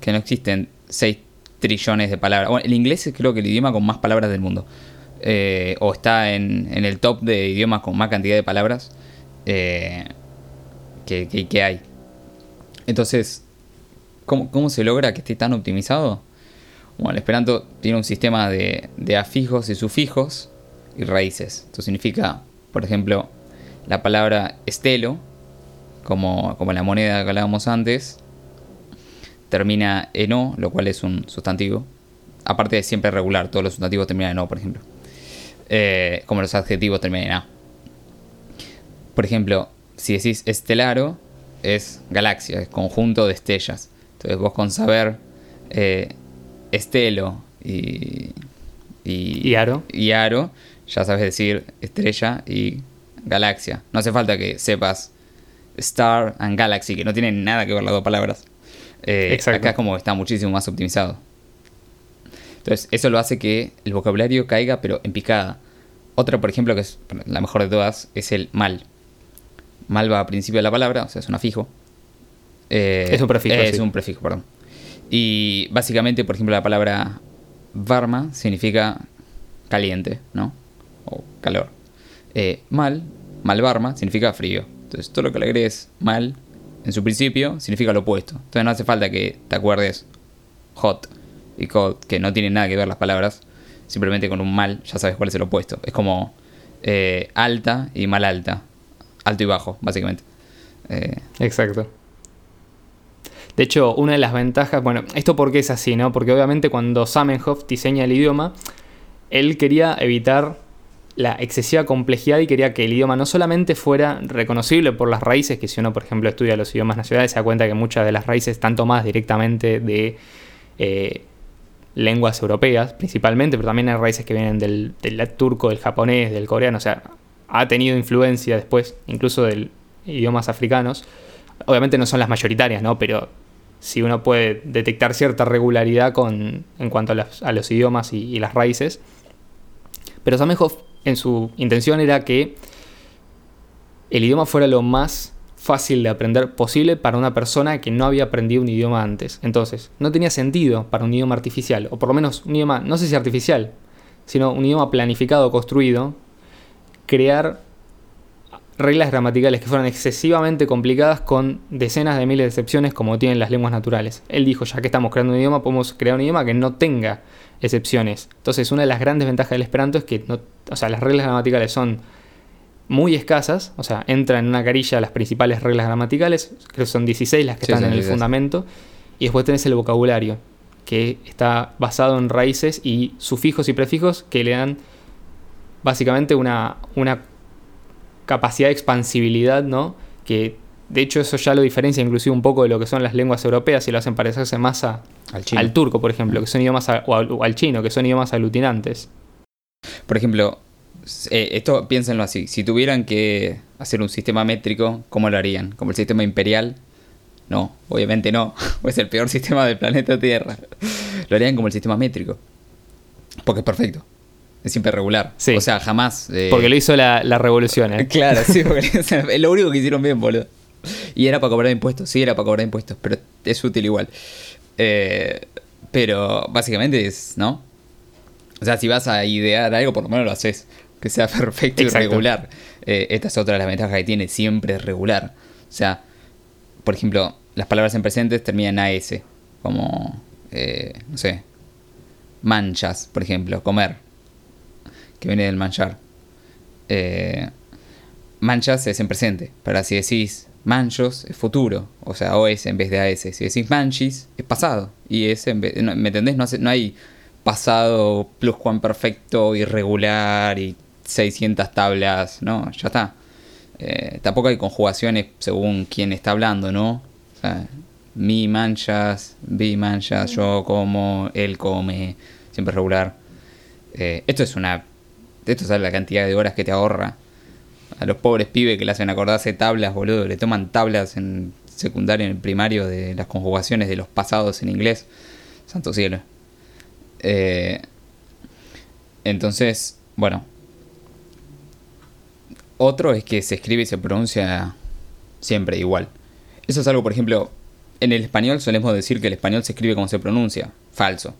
Que no existen 6 trillones de palabras. Bueno, el inglés es creo que el idioma con más palabras del mundo. Eh, o está en, el top de idiomas con más cantidad de palabras. Eh, que, hay. Entonces, ¿cómo, ¿cómo se logra que esté tan optimizado? Bueno, el Esperanto tiene un sistema de, de afijos y sufijos y raíces. Esto significa, por ejemplo, la palabra estelo, como, como la moneda que hablábamos antes, termina en o, lo cual es un sustantivo. Aparte de siempre regular, todos los sustantivos terminan en o, por ejemplo. Eh, como los adjetivos terminan en a. Por ejemplo, si decís estelaro, es galaxia, es conjunto de estrellas. Entonces vos con saber eh, estelo y, y, ¿Y aro? y aro, ya sabes decir estrella y galaxia. No hace falta que sepas star and galaxy, que no tienen nada que ver las dos palabras. Eh, acá es como está muchísimo más optimizado. Entonces, eso lo hace que el vocabulario caiga, pero en picada. Otra, por ejemplo, que es la mejor de todas, es el mal. Mal va a principio de la palabra, o sea, es un afijo. Eh, Es un prefijo, Es sí. un prefijo, perdón. Y básicamente, por ejemplo, la palabra varma significa caliente, ¿no? O calor. Eh, mal, mal varma, significa frío. Entonces, todo lo que le agregues mal en su principio significa lo opuesto. Entonces, no hace falta que te acuerdes hot y cold, que no tienen nada que ver las palabras. Simplemente con un mal ya sabes cuál es el opuesto. Es como eh, alta y mal alta. Alto y bajo, básicamente. Eh, Exacto. De hecho, una de las ventajas, bueno, esto porque es así, ¿no? Porque obviamente cuando Zamenhof diseña el idioma, él quería evitar la excesiva complejidad y quería que el idioma no solamente fuera reconocible por las raíces, que si uno, por ejemplo, estudia los idiomas nacionales, se da cuenta que muchas de las raíces están tomadas directamente de eh, lenguas europeas, principalmente, pero también hay raíces que vienen del, del turco, del japonés, del coreano, o sea, ha tenido influencia después, incluso de idiomas africanos. Obviamente no son las mayoritarias, ¿no? Pero si uno puede detectar cierta regularidad con, en cuanto a, a los idiomas y, y las raíces. Pero Zamenhof, en su intención era que el idioma fuera lo más fácil de aprender posible para una persona que no había aprendido un idioma antes. Entonces, no tenía sentido para un idioma artificial, o por lo menos un idioma, no sé si artificial, sino un idioma planificado, construido, crear reglas gramaticales que fueran excesivamente complicadas con decenas de miles de excepciones como tienen las lenguas naturales. Él dijo, ya que estamos creando un idioma, podemos crear un idioma que no tenga excepciones. Entonces, una de las grandes ventajas del Esperanto es que no, o sea, las reglas gramaticales son muy escasas, o sea, entran en una carilla las principales reglas gramaticales, creo que son 16 las que Sí, están en el 16. fundamento, y después tenés el vocabulario, que está basado en raíces y sufijos y prefijos que le dan básicamente una, una capacidad de expansibilidad, ¿no? Que de hecho eso ya lo diferencia inclusive un poco de lo que son las lenguas europeas y lo hacen parecerse más a- al turco, por ejemplo, que son idiomas, a- o, al, o al chino, que son idiomas aglutinantes. Por ejemplo, eh, esto piénsenlo así. Si tuvieran que hacer un sistema métrico, ¿cómo lo harían? ¿Como el sistema imperial? No, obviamente no. Es el peor sistema del planeta Tierra. Lo harían como el sistema métrico. Porque es perfecto. Es siempre regular. Sí. O sea, jamás... eh, Porque lo hizo la, la revolución, ¿eh? Claro, sí, porque es lo único que hicieron bien, boludo. Y era para cobrar impuestos, sí, era para cobrar impuestos, pero es útil igual. Eh, pero básicamente es, ¿no? O sea, si vas a idear algo, por lo menos lo haces. Que sea perfecto Exacto. y regular. Eh, esta es otra de las ventajas que tiene, siempre es regular. O sea, por ejemplo, las palabras en presentes terminan en AS. Como, eh, no sé, manchas, por ejemplo, comer. Que viene del manchar. Eh, manchas es en presente. Pero si decís manchos es futuro. O sea, OS en vez de AS. Si decís manchis es pasado. Y S en vez. no, ¿Me entendés? No, hace- no hay pasado pluscuamperfecto irregular y 600 tablas. No, ya está. Eh, tampoco hay conjugaciones según quién está hablando, ¿no? O sea, mi manchas, vi manchas, yo como, él come, siempre regular. Eh, esto es una. Esto es la cantidad de horas que te ahorra. A los pobres pibes que le hacen acordarse tablas, boludo. Le toman tablas en secundario, en el primario, de las conjugaciones de los pasados en inglés. Santo cielo. Eh, entonces, bueno. Otro es que se escribe y se pronuncia siempre igual. Eso es algo, por ejemplo, en el español solemos decir que el español se escribe como se pronuncia. Falso.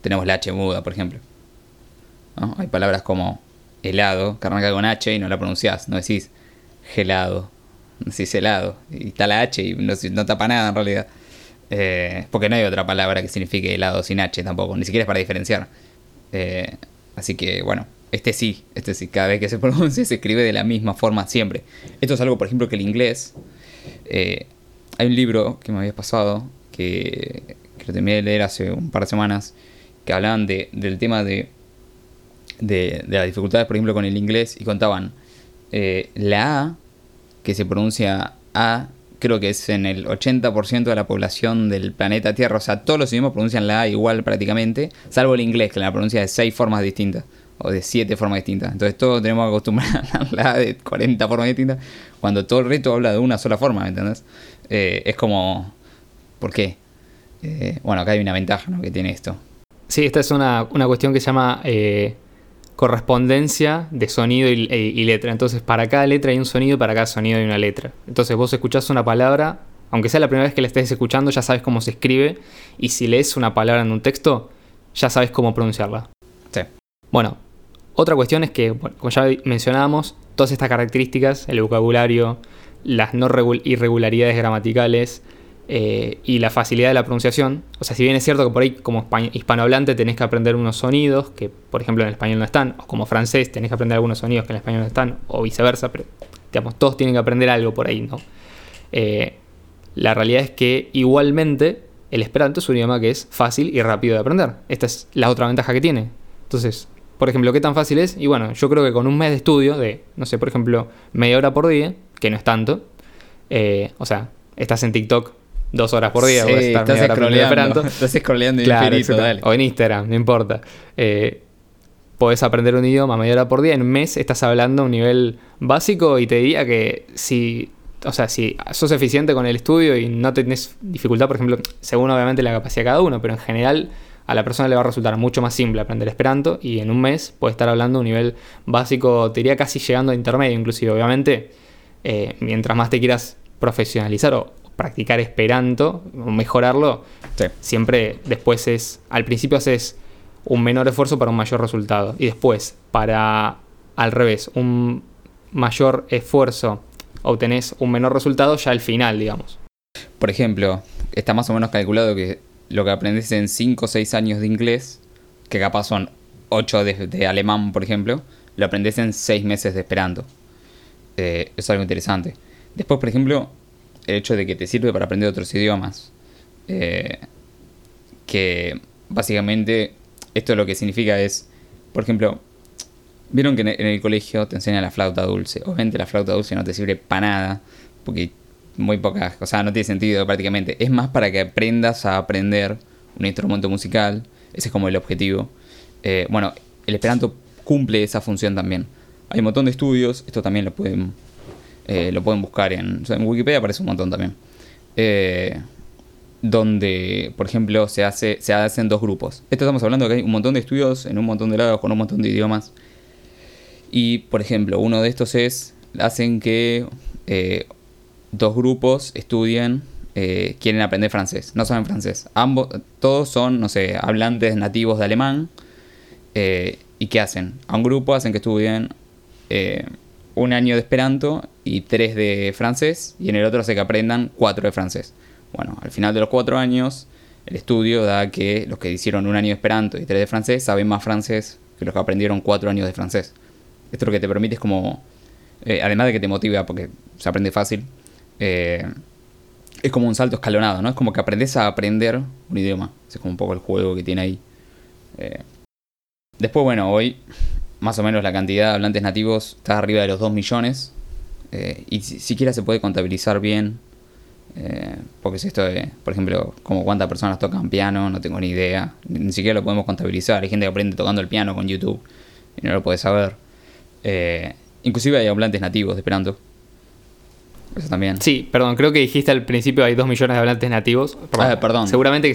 Tenemos la H muda, por ejemplo. Hay palabras como helado, que arranca con H y no la pronunciás. No decís gelado. decís helado. Y está la H y no, no tapa nada en realidad. Eh, porque no hay otra palabra que signifique helado sin H tampoco, ni siquiera es para diferenciar. Eh, así que bueno, este sí, este sí, cada vez que se pronuncia se escribe de la misma forma siempre. Esto es algo, por ejemplo, que el inglés... Eh, hay un libro que me había pasado, que, que lo terminé de leer hace un par de semanas, que hablaban de, del tema de, de, de, las dificultades, por ejemplo, con el inglés, y contaban la A, que se pronuncia A creo que es en el 80% de la población del planeta Tierra. O sea, todos los idiomas pronuncian la A igual prácticamente, salvo el inglés, que la pronuncia de 6 formas distintas, o de 7 formas distintas. Entonces todos tenemos que acostumbrar a la A de 40 formas distintas, cuando todo el resto habla de una sola forma, ¿me entendés? Eh, es como, ¿por qué? Eh, bueno, acá hay una ventaja que tiene esto. Sí, esta es una, una cuestión que se llama... Eh correspondencia de sonido y, y, letra. Entonces, para cada letra hay un sonido para cada sonido hay una letra. Entonces, vos escuchás una palabra, aunque sea la primera vez que la estés escuchando, ya sabes cómo se escribe. Y si lees una palabra en un texto, ya sabes cómo pronunciarla. Sí. Bueno, otra cuestión es que, bueno, como ya mencionábamos, todas estas características, el vocabulario, las no irregularidades gramaticales, eh, y la facilidad de la pronunciación. O sea, si bien es cierto que por ahí como hispanohablante tenés que aprender unos sonidos que por ejemplo en español no están, o como francés tenés que aprender algunos sonidos que en español no están, o viceversa, pero digamos, todos tienen que aprender algo por ahí, ¿no? Eh, la realidad es que igualmente el esperanto es un idioma que es fácil y rápido de aprender. Esta es la otra ventaja que tiene. Entonces, por ejemplo, ¿qué tan fácil es? Y bueno, yo creo que con un mes de estudio de, no sé, por ejemplo, media hora por día, que no es tanto, eh, o sea, estás en TikTok dos horas por día. Sí, estar estás scrolleando, estás scrolleando claro, dale. O en Instagram, no importa. Eh, podés aprender un idioma media hora por día. En un mes estás hablando a un nivel básico y te diría que si, o sea, si sos eficiente con el estudio y no tenés dificultad, por ejemplo, según obviamente la capacidad de cada uno, pero en general a la persona le va a resultar mucho más simple aprender Esperanto y en un mes puede estar hablando a un nivel básico, te diría casi llegando a intermedio inclusive. Obviamente, eh, mientras más te quieras profesionalizar o, practicar Esperanto, mejorarlo, siempre después es, al principio haces un menor esfuerzo para un mayor resultado. Y después, para al revés, un mayor esfuerzo obtenés un menor resultado ya al final, digamos. Por ejemplo, está más o menos calculado que lo que aprendes en 5 o 6 años de inglés, que capaz son 8 de, alemán, por ejemplo, lo aprendes en 6 meses de Esperanto. Eh, es algo interesante. Después, por ejemplo, el hecho de que te sirve para aprender otros idiomas. Eh, que básicamente esto lo que significa es, por ejemplo, vieron que en el colegio te enseñan la flauta dulce. Obviamente la flauta dulce no te sirve para nada, porque muy pocas, o sea, no tiene sentido prácticamente. Es más para que aprendas a aprender un instrumento musical, ese es como el objetivo. Eh, bueno, el Esperanto cumple esa función también. Hay un montón de estudios, esto también lo pueden eh, lo pueden buscar en, en Wikipedia, aparece un montón también. Eh, donde, por ejemplo, se, hace, se hacen dos grupos. Esto estamos hablando de que hay un montón de estudios en un montón de lados con un montón de idiomas. Y, por ejemplo, uno de estos es, hacen que eh, dos grupos estudien, quieren aprender francés, no saben francés. Ambos, todos son, no sé, hablantes nativos de alemán. ¿Y qué hacen? A un grupo hacen que estudien un año de Esperanto y tres de francés, y en el otro hace que aprendan cuatro de francés. Bueno, al final de los cuatro años, el estudio da que los que hicieron un año de Esperanto y tres de francés saben más francés que los que aprendieron cuatro años de francés. Esto lo que te permite es como, eh, además de que te motiva porque se aprende fácil, eh, es como un salto escalonado, ¿no? Es como que aprendes a aprender un idioma. Es como un poco el juego que tiene ahí. Eh, después, bueno, hoy más o menos la cantidad de hablantes nativos está arriba de los 2 millones. Eh, y si, siquiera se puede contabilizar bien. Eh, porque si esto de, por ejemplo, como cuántas personas tocan piano, no tengo ni idea. Ni, siquiera lo podemos contabilizar. Hay gente que aprende tocando el piano con YouTube y no lo puede saber. Eh, inclusive hay hablantes nativos de Esperanto. Eso también. Sí, perdón, creo que dijiste al principio hay 2 millones de hablantes nativos. Perdón. Ah, perdón. Seguramente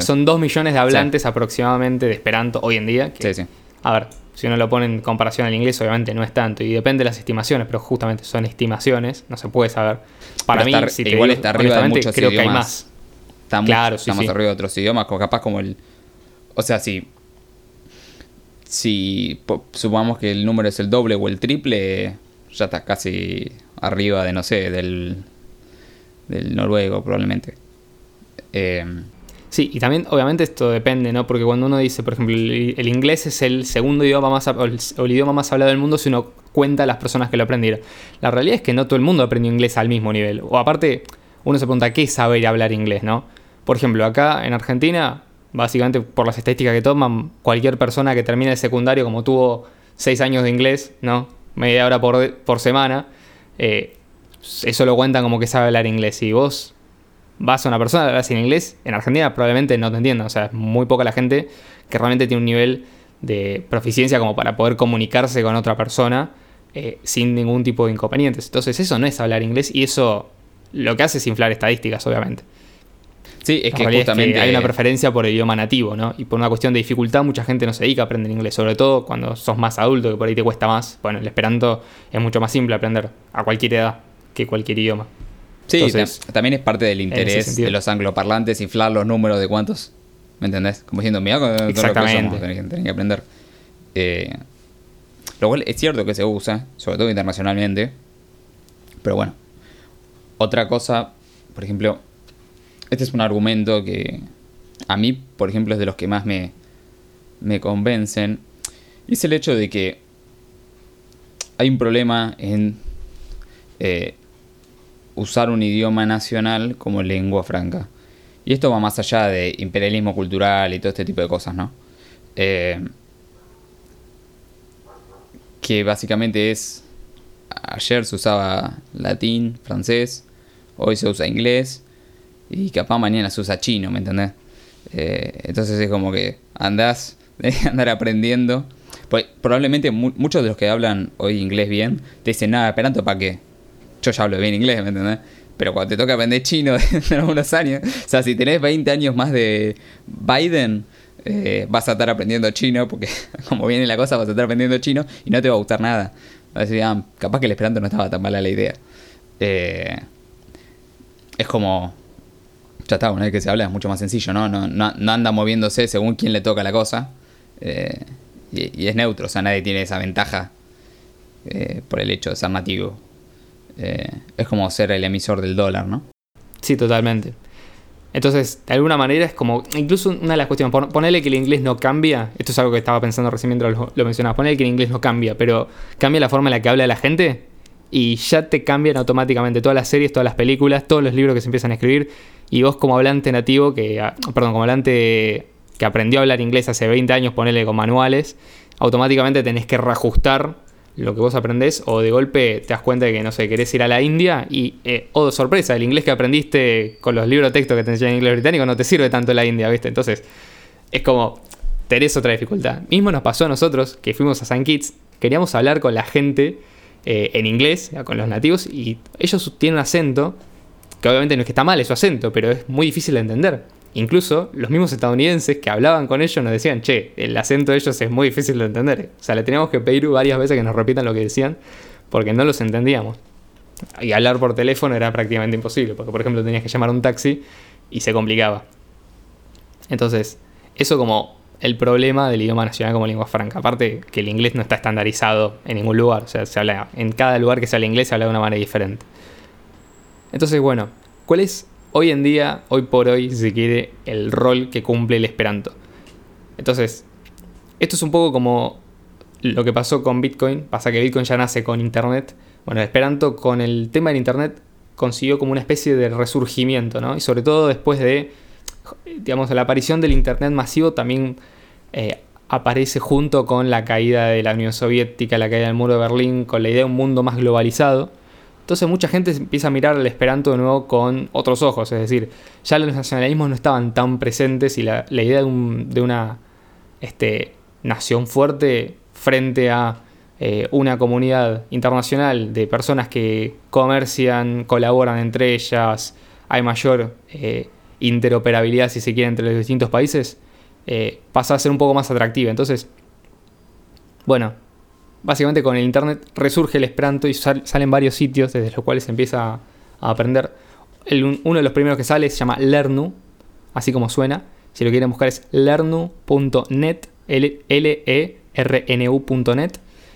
son 2 millones de hablantes aproximadamente de Esperanto hoy en día. sí, sí. A ver, si uno lo pone en comparación al inglés, obviamente no es tanto. Y depende de las estimaciones, pero justamente son estimaciones, no se puede saber. Para mí, si igual está arriba de muchos creo idiomas. que hay más. Está claro, sí, estamos arriba de otros idiomas, capaz como el. O sea, si. Si supongamos que el número es el doble o el triple, ya está casi. arriba de, no sé, del, del noruego probablemente. Eh, Sí, y también obviamente esto depende, ¿no? Porque cuando uno dice, por ejemplo, el, inglés es el segundo idioma más, o el, idioma más hablado del mundo si uno cuenta a las personas que lo aprendieron. La realidad es que no todo el mundo aprendió inglés al mismo nivel. O aparte, uno se pregunta, ¿qué es saber hablar inglés, no? Por ejemplo, acá en Argentina, básicamente por las estadísticas que toman, cualquier persona que termine el secundario, como tuvo seis años de inglés, ¿no? Media hora por, por semana, eh, eso lo cuentan como que sabe hablar inglés. Y vos vas a una persona, le hablas en inglés, en Argentina probablemente no te entiendan. O sea, es muy poca la gente que realmente tiene un nivel de proficiencia como para poder comunicarse con otra persona eh, sin ningún tipo de inconvenientes. Entonces eso no es hablar inglés y eso lo que hace es inflar estadísticas, obviamente. sí, es que justamente... hay una preferencia por el idioma nativo, ¿no? Y por una cuestión de dificultad, mucha gente no se dedica a aprender inglés, sobre todo cuando sos más adulto, que por ahí te cuesta más. Bueno, el esperanto es mucho más simple aprender a cualquier edad que cualquier idioma. Sí, Entonces, tam- también es parte del interés de los angloparlantes inflar los números de cuántos. ¿Me entendés? Como diciendo, mira con todo lo que Exactamente. somos, tenés que aprender. Eh, lo cual es cierto que se usa, sobre todo internacionalmente. Pero bueno. Otra cosa, por ejemplo, este es un argumento que a mí, por ejemplo, es de los que más me, me convencen. Y es el hecho de que hay un problema en eh, usar un idioma nacional como lengua franca. Y esto va más allá de imperialismo cultural y todo este tipo de cosas, ¿no? Eh, que básicamente es... Ayer se usaba latín, francés, hoy se usa inglés y capaz mañana se usa chino, ¿me entendés? Eh, entonces es como que andás, que andar aprendiendo. Pues probablemente mu- muchos de los que hablan hoy inglés bien te dicen, nada, esperanto para qué. Yo ya hablo bien inglés, ¿me entendés? Pero cuando te toca aprender chino en algunos años, o sea, si tenés 20 años más de Biden, eh, vas a estar aprendiendo chino, porque como viene la cosa, vas a estar aprendiendo chino y no te va a gustar nada. Vas a decir, ah, capaz que el esperanto no estaba tan mala la idea. Eh, es como, ya está, una vez que se habla es mucho más sencillo, ¿no? No, anda moviéndose según quién le toca la cosa. eh, y, y es neutro, o sea, nadie tiene esa ventaja por el hecho de ser nativo. Eh, es como ser el emisor del dólar, ¿no? Sí, totalmente. Entonces, de alguna manera es como, incluso una de las cuestiones, pon- ponele que el inglés no cambia, esto es algo que estaba pensando recién mientras lo, lo mencionabas, ponele que el inglés no cambia, pero cambia la forma en la que habla la gente y ya te cambian automáticamente todas las series, todas las películas, todos los libros que se empiezan a escribir y vos como hablante nativo, que, ah, perdón, como hablante que aprendió a hablar inglés hace 20 años, ponele con manuales, automáticamente tenés que reajustar lo que vos aprendés o de golpe te das cuenta de que, no sé, querés ir a la India y, eh, oh, sorpresa, el inglés que aprendiste con los libros de texto que te enseñan en inglés británico no te sirve tanto en la India, ¿viste? Entonces, es como, tenés otra dificultad. Mismo nos pasó a nosotros, que fuimos a San Kitts, queríamos hablar con la gente eh, en inglés, con los nativos, y ellos tienen un acento, que obviamente no es que está mal, es su acento, pero es muy difícil de entender. Incluso los mismos estadounidenses que hablaban con ellos nos decían, che, el acento de ellos es muy difícil de entender. O sea, le teníamos que pedir varias veces que nos repitan lo que decían, porque no los entendíamos. Y hablar por teléfono era prácticamente imposible, porque por ejemplo tenías que llamar un taxi y se complicaba. Entonces, eso como el problema del idioma nacional como lengua franca. Aparte que el inglés no está estandarizado en ningún lugar. O sea, se habla, en cada lugar que se habla inglés se habla de una manera diferente. Entonces, bueno, ¿cuál es hoy en día, hoy por hoy, se quiere, el rol que cumple el Esperanto? Entonces, esto es un poco como lo que pasó con Bitcoin. Pasa que Bitcoin ya nace con Internet. Bueno, el Esperanto con el tema del Internet consiguió como una especie de resurgimiento, ¿no? Y sobre todo después de, digamos, la aparición del Internet masivo también eh, aparece junto con la caída de la Unión Soviética, la caída del muro de Berlín, con la idea de un mundo más globalizado. Entonces mucha gente empieza a mirar al Esperanto de nuevo con otros ojos, es decir, ya los nacionalismos no estaban tan presentes y la, idea de una este, nación fuerte frente a eh, una comunidad internacional de personas que comercian, colaboran entre ellas, hay mayor eh, interoperabilidad, si se quiere, entre los distintos países, eh, pasa a ser un poco más atractiva. Entonces, bueno, básicamente con el internet resurge el Esperanto y sal- salen varios sitios desde los cuales se empieza a, aprender. Uno de los primeros que sale se llama Lernu, así como suena. Si lo quieren buscar es lernu.net, L-E-R-N-U.net.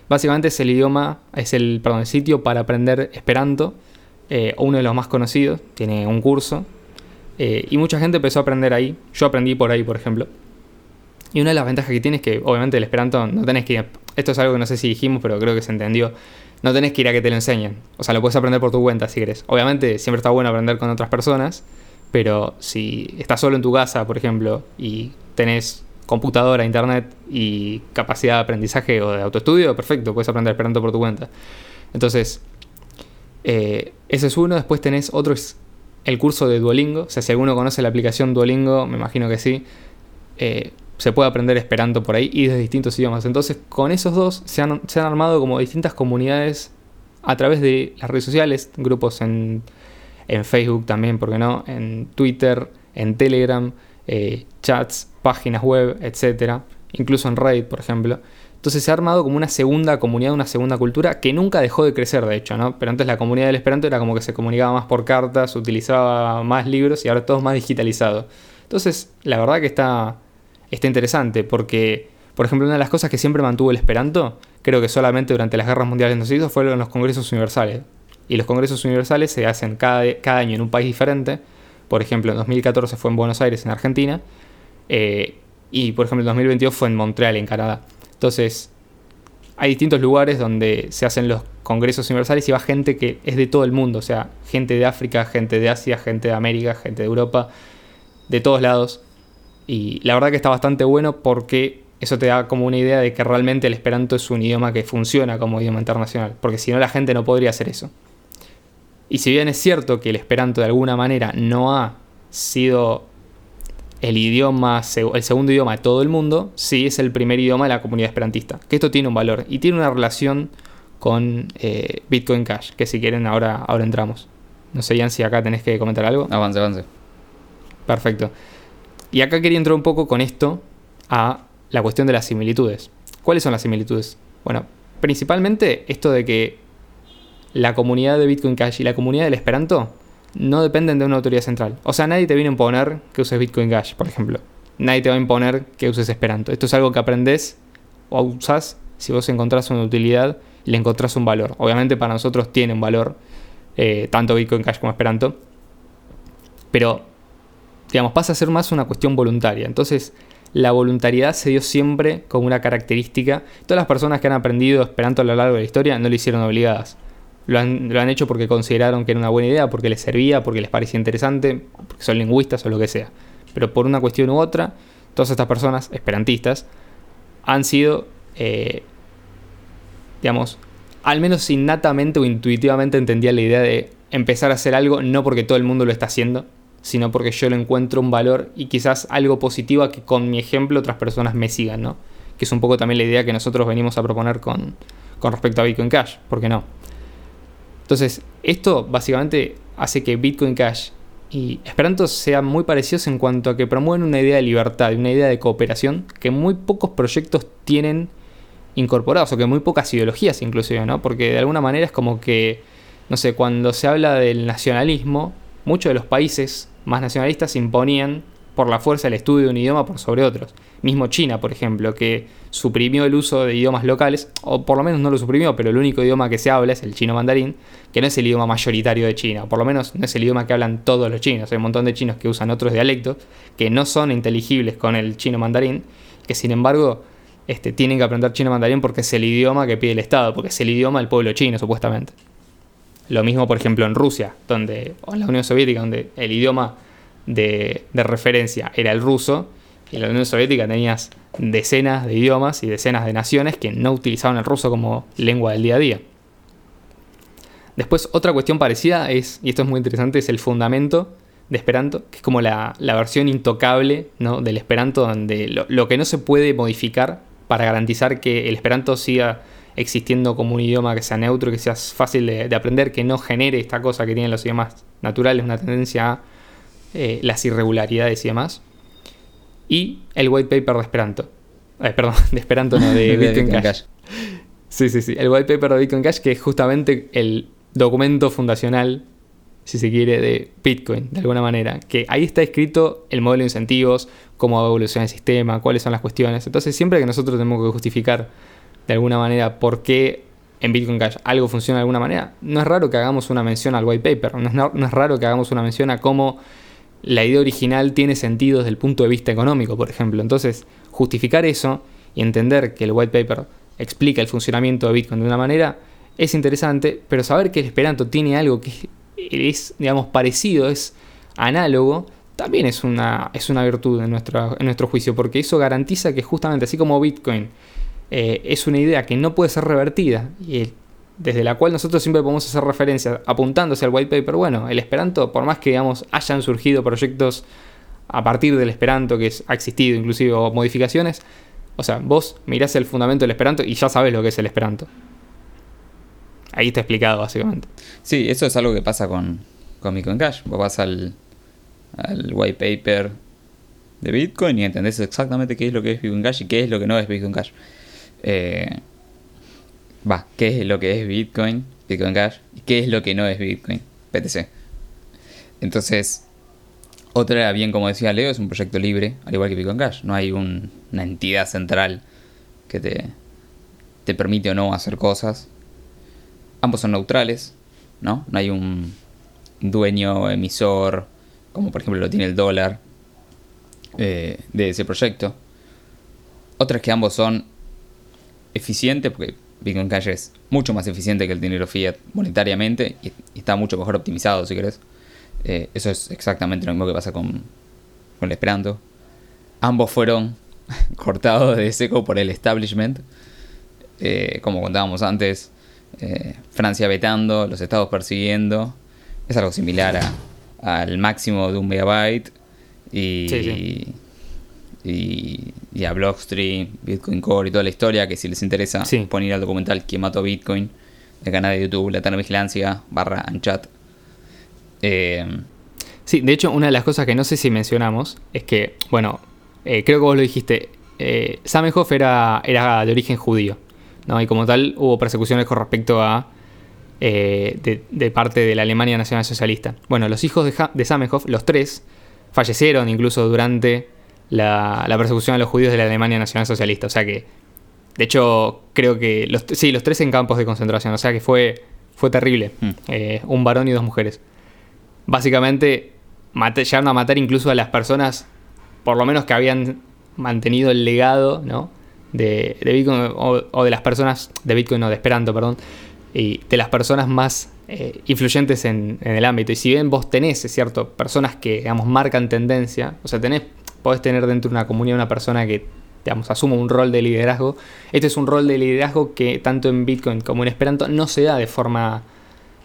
Básicamente es el idioma, es el, perdón, sitio para aprender Esperanto, eh, uno de los más conocidos, tiene un curso, eh, y mucha gente empezó a aprender ahí, yo aprendí por ahí, por ejemplo. Y una de las ventajas que tiene es que, obviamente, el Esperanto no tenés que ir, esto es algo que no sé si dijimos, pero creo que se entendió, no tenés que ir a que te lo enseñen, o sea, lo puedes aprender por tu cuenta si querés. Obviamente, siempre está bueno aprender con otras personas, pero si estás solo en tu casa, por ejemplo, y tenés computadora, internet y capacidad de aprendizaje o de autoestudio, perfecto, puedes aprender Esperanto por tu cuenta. Entonces, eh, ese es uno. Después tenés otro, es el curso de Duolingo. O sea, si alguno conoce la aplicación Duolingo, me imagino que sí. Eh, se puede aprender Esperanto por ahí y de distintos idiomas. Entonces, con esos dos se han, se han armado como distintas comunidades a través de las redes sociales, grupos en, en Facebook también, ¿por qué no? En Twitter, en Telegram, eh, chats, páginas web, etc. Incluso en Reddit, por ejemplo. Entonces se ha armado como una segunda comunidad, una segunda cultura que nunca dejó de crecer, de hecho, ¿no? Pero antes la comunidad del Esperanto era como que se comunicaba más por cartas, utilizaba más libros y ahora todo es más digitalizado. Entonces, la verdad que está, está interesante porque, por ejemplo, una de las cosas que siempre mantuvo el Esperanto, creo que solamente durante las guerras mundiales no se hizo, fueron los congresos universales. Y los congresos universales se hacen cada, cada año en un país diferente. Por ejemplo, en 2014 fue en Buenos Aires, en Argentina. Eh, y por ejemplo, en 2022 fue en Montreal, en Canadá. Entonces, hay distintos lugares donde se hacen los congresos universales y va gente que es de todo el mundo, o sea, gente de África, gente de Asia, gente de América, gente de Europa, de todos lados. Y la verdad que está bastante bueno porque eso te da como una idea de que realmente el esperanto es un idioma que funciona como idioma internacional, porque si no la gente no podría hacer eso. Y si bien es cierto que el esperanto de alguna manera no ha sido el idioma, el segundo idioma de todo el mundo, sí es el primer idioma de la comunidad esperantista. Que esto tiene un valor y tiene una relación con eh, Bitcoin Cash, que si quieren ahora, ahora entramos. No sé, Jan, si acá tenés que comentar algo. Avance, avance. Perfecto. Y acá quería entrar un poco con esto a la cuestión de las similitudes. ¿Cuáles son las similitudes? Bueno, principalmente esto de que la comunidad de Bitcoin Cash y la comunidad del Esperanto no dependen de una autoridad central. O sea, nadie te viene a imponer que uses Bitcoin Cash, por ejemplo. Nadie te va a imponer que uses Esperanto. Esto es algo que aprendes o usas si vos encontrás una utilidad y le encontrás un valor. Obviamente para nosotros tiene un valor, eh, tanto Bitcoin Cash como Esperanto. Pero, digamos, pasa a ser más una cuestión voluntaria. Entonces, la voluntariedad se dio siempre como una característica. Todas las personas que han aprendido Esperanto a lo largo de la historia no lo hicieron obligadas. Lo han, hecho porque consideraron que era una buena idea, porque les servía, porque les parecía interesante, porque son lingüistas o lo que sea. Pero por una cuestión u otra, todas estas personas, esperantistas, han sido, eh, digamos, al menos innatamente o intuitivamente entendían la idea de empezar a hacer algo no porque todo el mundo lo está haciendo, sino porque yo lo encuentro un valor y quizás algo positivo a que con mi ejemplo otras personas me sigan, ¿no? Que es un poco también la idea que nosotros venimos a proponer con, con respecto a Bitcoin Cash, ¿por qué no? Entonces, esto básicamente hace que Bitcoin Cash y Esperanto sean muy parecidos en cuanto a que promueven una idea de libertad y una idea de cooperación que muy pocos proyectos tienen incorporados, o que muy pocas ideologías inclusive, ¿no? Porque de alguna manera es como que, no sé, cuando se habla del nacionalismo, muchos de los países más nacionalistas imponían por la fuerza el estudio de un idioma por sobre otros. Mismo China, por ejemplo, que suprimió el uso de idiomas locales, o por lo menos no lo suprimió, pero el único idioma que se habla es el chino mandarín, que no es el idioma mayoritario de China, o por lo menos no es el idioma que hablan todos los chinos. Hay un montón de chinos que usan otros dialectos que no son inteligibles con el chino mandarín, que sin embargo este, tienen que aprender chino mandarín porque es el idioma que pide el Estado, porque es el idioma del pueblo chino, supuestamente. Lo mismo, por ejemplo, en Rusia, donde, o en la Unión Soviética, donde el idioma de, referencia era el ruso, y en la Unión Soviética tenías decenas de idiomas y decenas de naciones que no utilizaban el ruso como lengua del día a día. Después, otra cuestión parecida es, y esto es muy interesante, es el fundamento de Esperanto, que es como la, versión intocable ¿no? del Esperanto, donde lo, que no se puede modificar para garantizar que el Esperanto siga existiendo como un idioma que sea neutro, que sea fácil de, de aprender, que no genere esta cosa que tienen los idiomas naturales, una tendencia a eh, las irregularidades y demás. Y el white paper de Esperanto. Eh, perdón, de Esperanto no, de Bitcoin, Cash. Sí, sí, sí. El white paper de Bitcoin Cash, que es justamente el documento fundacional, si se quiere, de Bitcoin, de alguna manera. Que ahí está escrito el modelo de incentivos, cómo va a evolucionar el sistema, cuáles son las cuestiones. Entonces, siempre que nosotros tenemos que justificar de alguna manera por qué en Bitcoin Cash algo funciona de alguna manera, no es raro que hagamos una mención al white paper, no es, raro que hagamos una mención a cómo la idea original tiene sentido desde el punto de vista económico, por ejemplo. Entonces, justificar eso y entender que el white paper explica el funcionamiento de Bitcoin de una manera es interesante, pero saber que el Esperanto tiene algo que es, digamos, parecido, es análogo, también es una, es una virtud en en nuestro juicio, porque eso garantiza que justamente así como Bitcoin eh, es una idea que no puede ser revertida y desde la cual nosotros siempre podemos hacer referencia apuntándose al white paper, bueno, el Esperanto, por más que digamos, hayan surgido proyectos a partir del Esperanto, que ha existido inclusive, o modificaciones, o sea, vos mirás el fundamento del Esperanto y ya sabes lo que es el Esperanto. Ahí está explicado, básicamente. Sí, eso es algo que pasa con, con Bitcoin Cash. Vos vas al, al white paper de Bitcoin y entendés exactamente qué es lo que es Bitcoin Cash y qué es lo que no es Bitcoin Cash. Eh, va, qué es lo que es Bitcoin, Bitcoin Cash, y qué es lo que no es Bitcoin, BTC. Entonces, otra, bien como decía Leo, es un proyecto libre, al igual que Bitcoin Cash. No hay una entidad central que te, te permite o no hacer cosas. Ambos son neutrales, ¿no? No hay un dueño, emisor, como por ejemplo lo tiene el dólar, eh, de ese proyecto. Otra es que ambos son eficientes, porque Bitcoin Cash es mucho más eficiente que el dinero fiat monetariamente y, está mucho mejor optimizado, si querés. Eh, eso es exactamente lo mismo que pasa con, con el Esperanto. Ambos fueron cortados de seco por el establishment. Eh, como contábamos antes, eh, Francia vetando, los estados persiguiendo. Es algo similar al máximo de un megabyte. Y, y, a Blockstream, Bitcoin Core y toda la historia, que si les interesa, sí. pueden ir al documental ¿Quién mató Bitcoin? del canal de YouTube, La Eterna Vigilancia, barra Anchat. Eh, sí, de hecho, una de las cosas que no sé si mencionamos es que, bueno, eh, creo que vos lo dijiste, eh, Samenhoff era, era de origen judío, ¿no? Y como tal hubo persecuciones con respecto a... de, parte de la Alemania Nacional Socialista. Bueno, los hijos de, de Samenhoff, los tres, fallecieron incluso durante la, persecución a los judíos de la Alemania Nacional Socialista. O sea que, de hecho, creo que, los, sí, los tres en campos de concentración. O sea que fue, fue terrible. Mm. Eh, un varón y dos mujeres. Básicamente, llegaron a matar incluso a las personas, por lo menos que habían mantenido el legado, ¿no? De, Bitcoin, o, de las personas, de Bitcoin, no, de Esperanto, perdón, y de las personas más eh, influyentes en, en, el ámbito. Y si bien vos tenés, es cierto, personas que, digamos, marcan tendencia, o sea, tenés podés tener dentro de una comunidad una persona que, digamos, asuma un rol de liderazgo. Este es un rol de liderazgo que tanto en Bitcoin como en Esperanto no se da de forma,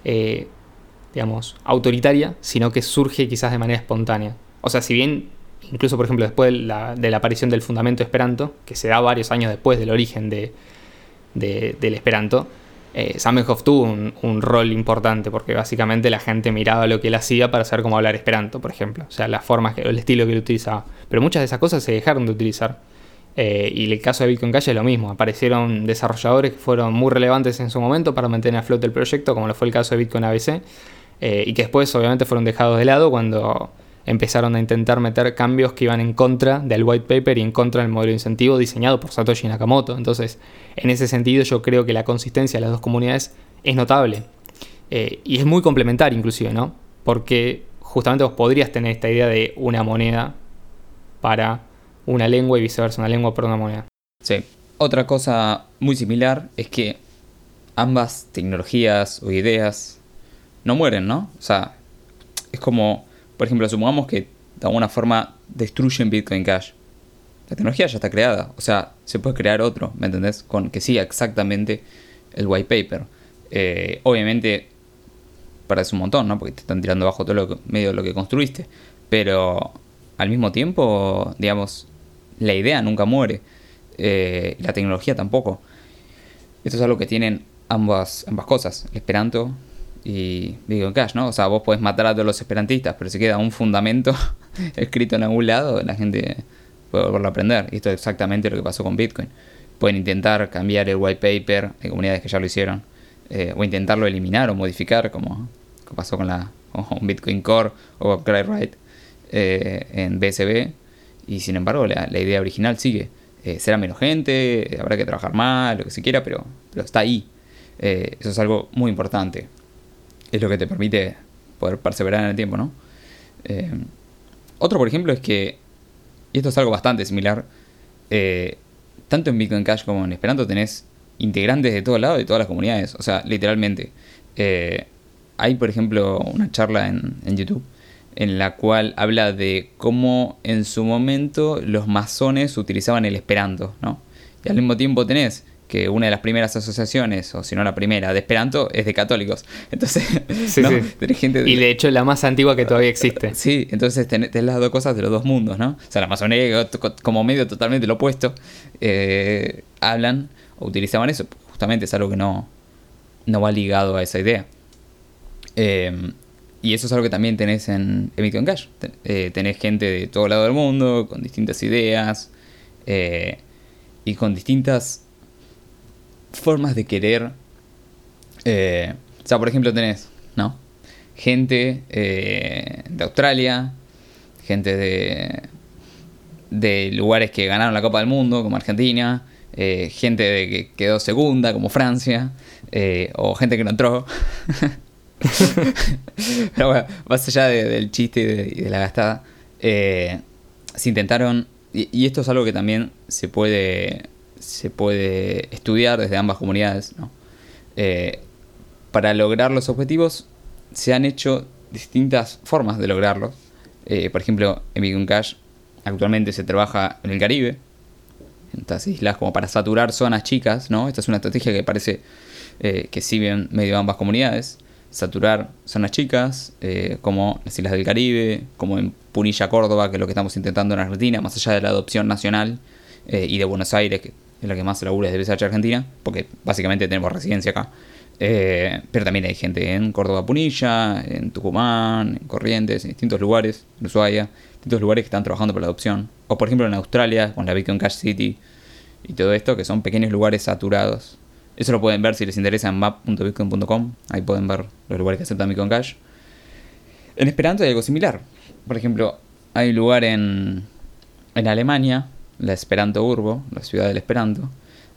eh, digamos, autoritaria, sino que surge quizás de manera espontánea. O sea, si bien, incluso por ejemplo después de la, aparición del fundamento Esperanto, que se da varios años después del origen de, del Esperanto, eh, tuvo un, rol importante porque básicamente la gente miraba lo que él hacía para saber cómo hablar esperanto, por ejemplo. O sea, las formas, el estilo que él utilizaba. Pero muchas de esas cosas se dejaron de utilizar. Eh, y el caso de Bitcoin Cash es lo mismo. Aparecieron desarrolladores que fueron muy relevantes en su momento para mantener a flote el proyecto, como lo fue el caso de Bitcoin ABC, eh, y que después obviamente fueron dejados de lado cuando empezaron a intentar meter cambios que iban en contra del white paper y en contra del modelo de incentivo diseñado por Satoshi Nakamoto. Entonces, en ese sentido yo creo que la consistencia de las dos comunidades es notable. Eh, y es muy complementaria inclusive, ¿no? Porque justamente vos podrías tener esta idea de una moneda para una lengua y viceversa, una lengua para una moneda. Sí. Otra cosa muy similar es que ambas tecnologías o ideas no mueren, ¿no? O sea, es como por ejemplo, supongamos que de alguna forma destruyen Bitcoin Cash. La tecnología ya está creada. O sea, se puede crear otro, ¿me entendés? Con que siga exactamente el white paper. Eh, obviamente, parece un montón, ¿no? Porque te están tirando abajo todo lo medio de lo que construiste. Pero al mismo tiempo, digamos, la idea nunca muere. Eh, la tecnología tampoco. Esto es algo que tienen ambas, ambas cosas. El Esperanto y Bitcoin Cash, ¿no? O sea, vos podés matar a todos los esperantistas, pero si queda un fundamento escrito en algún lado, la gente puede volverlo a aprender. Y esto es exactamente lo que pasó con Bitcoin. Pueden intentar cambiar el white paper, hay comunidades que ya lo hicieron, eh, o intentarlo eliminar o modificar, como, pasó con la Bitcoin Core o Cryright eh, en BSB, y sin embargo la, idea original sigue. Eh, será menos gente, habrá que trabajar más, lo que se quiera, pero, pero está ahí. Eso es algo muy importante. Es lo que te permite poder perseverar en el tiempo, ¿no? Eh, otro, por ejemplo, es que, y esto es algo bastante similar, tanto en Bitcoin Cash como en Esperanto tenés integrantes de todos lados, de todas las comunidades. O sea, literalmente. hay, por ejemplo, una charla en, en YouTube en la cual habla de cómo en su momento los masones utilizaban el esperanto, ¿no? Y al mismo tiempo tenés que una de las primeras asociaciones, o si no la primera, de Esperanto es de católicos. Entonces, tenés gente Y de hecho la más antigua que todavía existe. Sí, entonces tenés, las dos cosas de los dos mundos, ¿no? O sea, la masonería como medio totalmente lo opuesto, eh, hablan o utilizaban eso. Justamente es algo que no, no va ligado a esa idea. Eh, y eso es algo que también tenés en, Bitcoin Cash. Eh, tenés gente de todo lado del mundo, con distintas ideas eh, y con distintas formas de querer. Eh, o sea, por ejemplo, tenés, ¿no? Gente de Australia, gente de, de lugares que ganaron la Copa del Mundo, como Argentina, gente de que quedó segunda, como Francia, o gente que no entró. Pero bueno, más allá del chiste y de, la gastada, eh, se intentaron, y, esto es algo que también se puede, se puede estudiar desde ambas comunidades, ¿no? Eh, para lograr los objetivos se han hecho distintas formas de lograrlos. Eh, por ejemplo, en Bitcoin Cash actualmente se trabaja en el Caribe, en estas islas como para saturar zonas chicas, ¿no? Esta es una estrategia que parece que sirve medio ambas comunidades saturar zonas chicas, eh, como las Islas del Caribe, como en Punilla, Córdoba, que es lo que estamos intentando en Argentina, más allá de la adopción nacional, eh, y de Buenos Aires, que la que más labura desde BSH Argentina, porque básicamente tenemos residencia acá. Eh, pero también hay gente en Córdoba, Punilla, en Tucumán, en Corrientes, en distintos lugares, en Ushuaia, distintos lugares que están trabajando por la adopción. O por ejemplo en Australia, con la Bitcoin Cash City y todo esto, que son pequeños lugares saturados eso lo pueden ver si les interesa en map.bitcoin.com. Ahí pueden ver los lugares que aceptan Bitcoin Cash. En Esperanto hay algo similar. Por ejemplo, hay un lugar en, en Alemania, la Esperanto Urbo, la ciudad del Esperanto,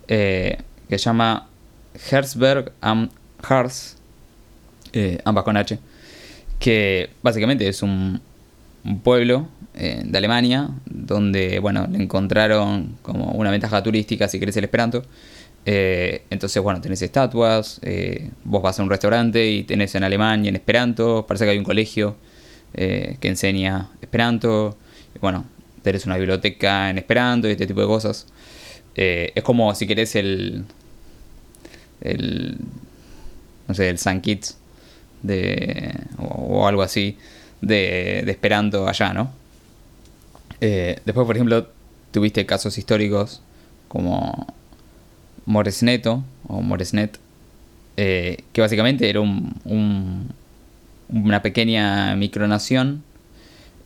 eh, que se llama Herzberg am Harz, eh, ambas con H, que básicamente es un, pueblo eh, de Alemania donde, bueno, le encontraron como una ventaja turística si querés el Esperanto. Entonces, bueno, tenés estatuas, vos vas a un restaurante y tenés en alemán y en esperanto, parece que hay un colegio que enseña esperanto, bueno, tenés una biblioteca en esperanto y este tipo de cosas. es como si querés el, el no sé, el San Kitts de, o, algo así de, de esperanto allá, ¿no? después, por ejemplo, tuviste casos históricos como Moresneto, o Moresnet, eh, que básicamente era un, una pequeña micronación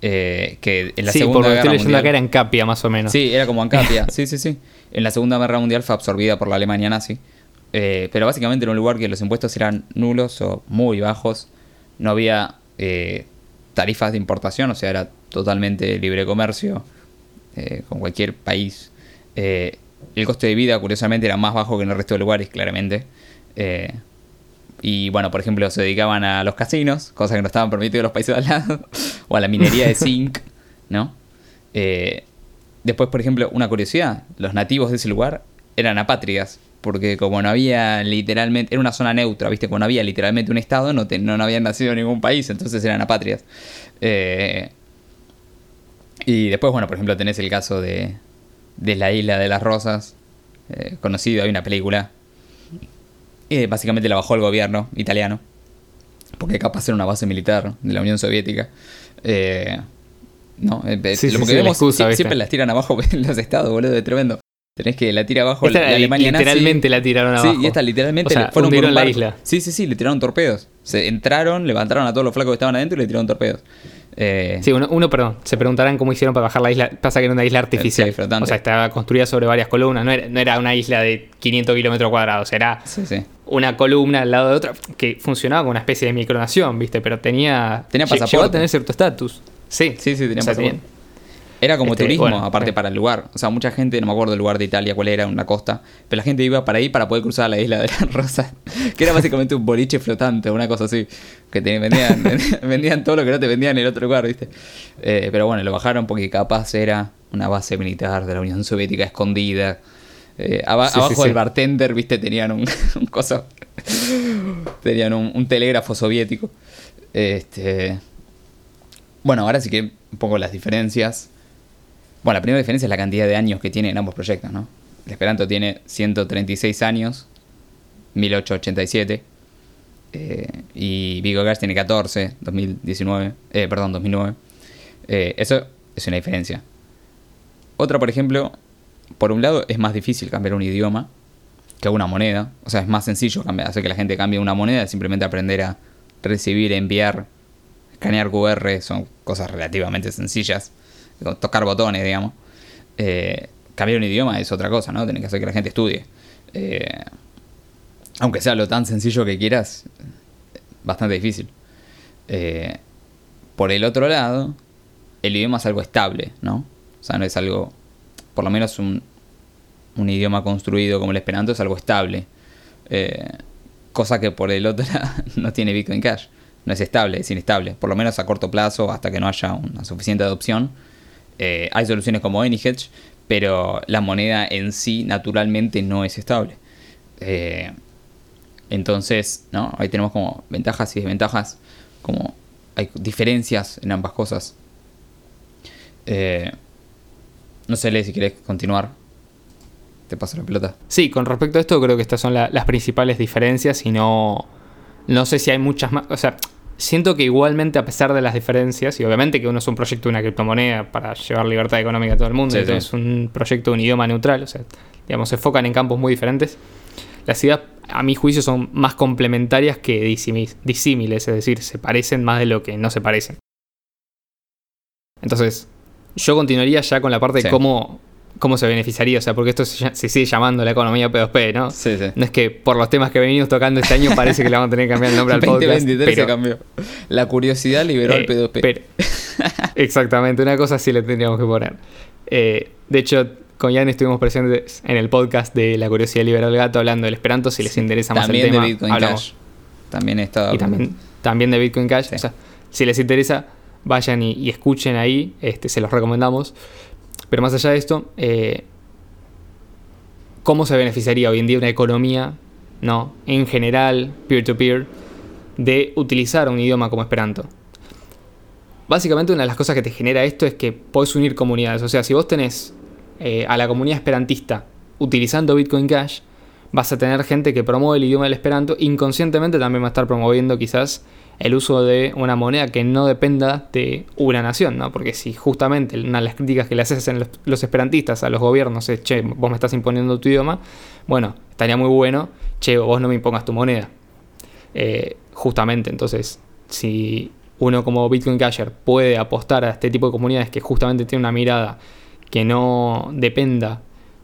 eh, que en la Segunda Guerra Mundial... que era Ancapia, más o menos. Sí, era como Ancapia, sí, sí, sí. En la Segunda Guerra Mundial fue absorbida por la Alemania nazi. Eh, pero básicamente era un lugar que los impuestos eran nulos o muy bajos. No había tarifas de importación, o sea, era totalmente libre comercio con cualquier país. El coste de vida, curiosamente, era más bajo que en el resto de lugares, claramente. Y bueno, por ejemplo, se dedicaban a los casinos, cosas que no estaban permitidas en los países de al lado, o a la minería de zinc, ¿no? Eh, después, por ejemplo, una curiosidad, los nativos de ese lugar eran apátridas, porque como no había literalmente, era una zona neutra, ¿viste? Como no había literalmente un estado, no, no, habían nacido en ningún país, entonces eran apátridas. Eh, y después, bueno, por ejemplo, tenés el caso de, de la isla de las rosas, eh, conocido, hay una película. Y básicamente la bajó el gobierno italiano, porque capaz era una base militar de la Unión Soviética. Eh, no, eh, lo que vemos siempre las tiran abajo los estados, boludo, de tremendo. Tenés que la tira abajo la, Alemania literalmente la tiraron abajo. Sí, y esta literalmente fueron por la isla. Sí, sí, sí, le tiraron torpedos. Se entraron, levantaron a todos los flacos que estaban adentro y le tiraron torpedos. Eh, sí, uno, perdón, se preguntarán cómo hicieron para bajar la isla. Pasa que era una isla artificial. o sea, estaba construida sobre varias columnas. No era, una isla de 500 kilómetros cuadrados. Era una columna al lado de otra que funcionaba como una especie de micronación, ¿viste? Pero tenía. Tenía pasaporte. a tener cierto estatus. Sí, sí, sí, tenía pasaporte. Era como Este, turismo, bueno, aparte eh. para el lugar. O sea, mucha gente, no me acuerdo el lugar de Italia, cuál era, una costa, pero la gente iba para ahí para poder cruzar la isla de las rosas, que era básicamente un boliche flotante, una cosa así, que te vendían, vendían todo lo que no te vendían en el otro lugar, ¿viste? Eh, pero bueno, lo bajaron porque capaz era una base militar de la Unión Soviética escondida. Eh, aba- Sí, sí, abajo sí. del bartender, ¿viste? Tenían un, un coso, tenían un, un telégrafo soviético. Este, bueno, ahora sí que un poco las diferencias. Bueno, la primera diferencia es la cantidad de años que tienen ambos proyectos, ¿no? Esperanto tiene 136 años, 1887. eh, y Vigo tiene 14, 2019. Eh, perdón, 2009. Eh, eso es una diferencia. Otra, por ejemplo, por un lado es más difícil cambiar un idioma que una moneda. O sea, es más sencillo cambiar, hacer que la gente cambie una moneda, simplemente aprender a recibir, enviar, escanear QR, son cosas relativamente sencillas. Tocar botones, digamos. Eh, cambiar un idioma es otra cosa, ¿no? Tenés que hacer que la gente estudie. Eh, aunque sea lo tan sencillo que quieras, bastante difícil. Eh, por el otro lado, el idioma es algo estable, ¿no? O sea, no es algo, por lo menos un, un idioma construido como el Esperanto es algo estable. Eh, cosa que por el otro lado no tiene Bitcoin Cash. No es estable, es inestable. Por lo menos a corto plazo, hasta que no haya una suficiente adopción. Eh, hay soluciones como AnyHedge, pero la moneda en sí naturalmente no es estable. Eh, entonces, ¿no? Ahí tenemos como ventajas y desventajas. Como hay diferencias en ambas cosas. Eh, no sé, Lee, si querés continuar. Te paso la pelota. Sí, con respecto a esto creo que estas son la- las principales diferencias y no, no sé si hay muchas más. O sea, siento que igualmente a pesar de las diferencias, y obviamente que uno es un proyecto de una criptomoneda para llevar libertad económica a todo el mundo, Sí, y otro sí. es un proyecto de un idioma neutral, o sea, digamos, se enfocan en campos muy diferentes, las ideas a mi juicio son más complementarias que disímiles, es decir, se parecen más de lo que no se parecen. Entonces, yo continuaría ya con la parte Sí. de cómo, cómo se beneficiaría, o sea, porque esto se, se sigue llamando la economía P2P, ¿no? Sí, sí. No es que por los temas que venimos tocando este año parece que le vamos a tener que cambiar el nombre al podcast. 2023 se pero- cambió. La curiosidad liberó eh, el P2P. pero- exactamente, una cosa sí le tendríamos que poner. Eh, de hecho, con Jan estuvimos presentes en el podcast de La Curiosidad Liberal Gato hablando del Esperanto, si les interesa más También el tema. de Bitcoin hablamos. Cash. También está. Y también, también de Bitcoin Cash. Sí. O sea, si les interesa, vayan y, y escuchen ahí, este, se los recomendamos. Pero más allá de esto, eh, ¿cómo se beneficiaría hoy en día una economía, no, en general, peer-to-peer, de utilizar un idioma como Esperanto? Básicamente una de las cosas que te genera esto es que podés unir comunidades. O sea, si vos tenés eh, a la comunidad esperantista utilizando Bitcoin Cash, vas a tener gente que promueve el idioma del Esperanto. Inconscientemente también va a estar promoviendo quizás el uso de una moneda que no dependa de una nación, ¿no? Porque si justamente una de las críticas que le hacen los, los esperantistas a los gobiernos es, che, vos me estás imponiendo tu idioma, bueno, estaría muy bueno, che, vos no me impongas tu moneda. Eh, justamente, entonces, si uno como Bitcoin Casher puede apostar a este tipo de comunidades que justamente tiene una mirada que no dependa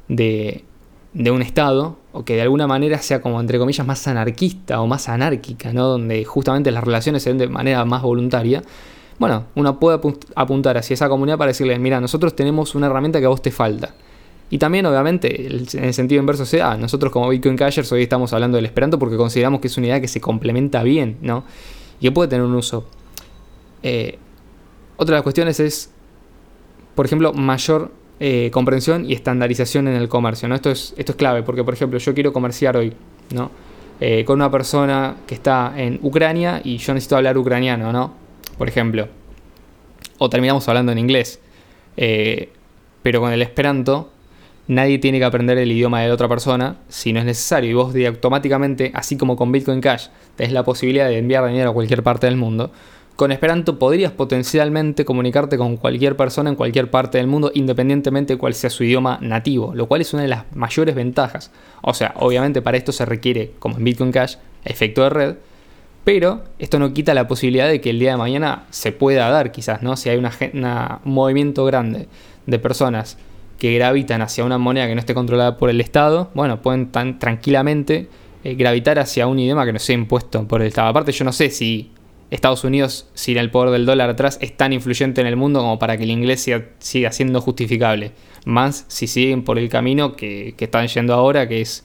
de, de un Estado, o que de alguna manera sea como, entre comillas, más anarquista o más anárquica, ¿no? Donde justamente las relaciones se den de manera más voluntaria. Bueno, uno puede apu- apuntar hacia esa comunidad para decirle, mira, nosotros tenemos una herramienta que a vos te falta. Y también, obviamente, en el sentido inverso sea, nosotros como Bitcoin Cashers hoy estamos hablando del Esperanto porque consideramos que es una idea que se complementa bien, ¿no? Y que puede tener un uso. Eh, otra de las cuestiones es, por ejemplo, mayor eh, comprensión y estandarización en el comercio, ¿no? Esto es, esto es clave porque, por ejemplo, yo quiero comerciar hoy, ¿no? Eh, con una persona que está en Ucrania y yo necesito hablar ucraniano, ¿no? Por ejemplo. O terminamos hablando en inglés. Eh, pero con el Esperanto, nadie tiene que aprender el idioma de la otra persona si no es necesario. Y vos de automáticamente, así como con Bitcoin Cash, tenés la posibilidad de enviar dinero a cualquier parte del mundo. Con Esperanto podrías potencialmente comunicarte con cualquier persona en cualquier parte del mundo, independientemente de cuál sea su idioma nativo, lo cual es una de las mayores ventajas. O sea, obviamente para esto se requiere, como en Bitcoin Cash, efecto de red, pero esto no quita la posibilidad de que el día de mañana se pueda dar, quizás, ¿no? Si hay un movimiento grande de personas que gravitan hacia una moneda que no esté controlada por el Estado, bueno, pueden tan tranquilamente eh, gravitar hacia un idioma que no sea impuesto por el Estado. Aparte, yo no sé si Estados Unidos, sin el poder del dólar atrás, es tan influyente en el mundo como para que el inglés siga, siendo justificable. Más si siguen por el camino que, están yendo ahora, que es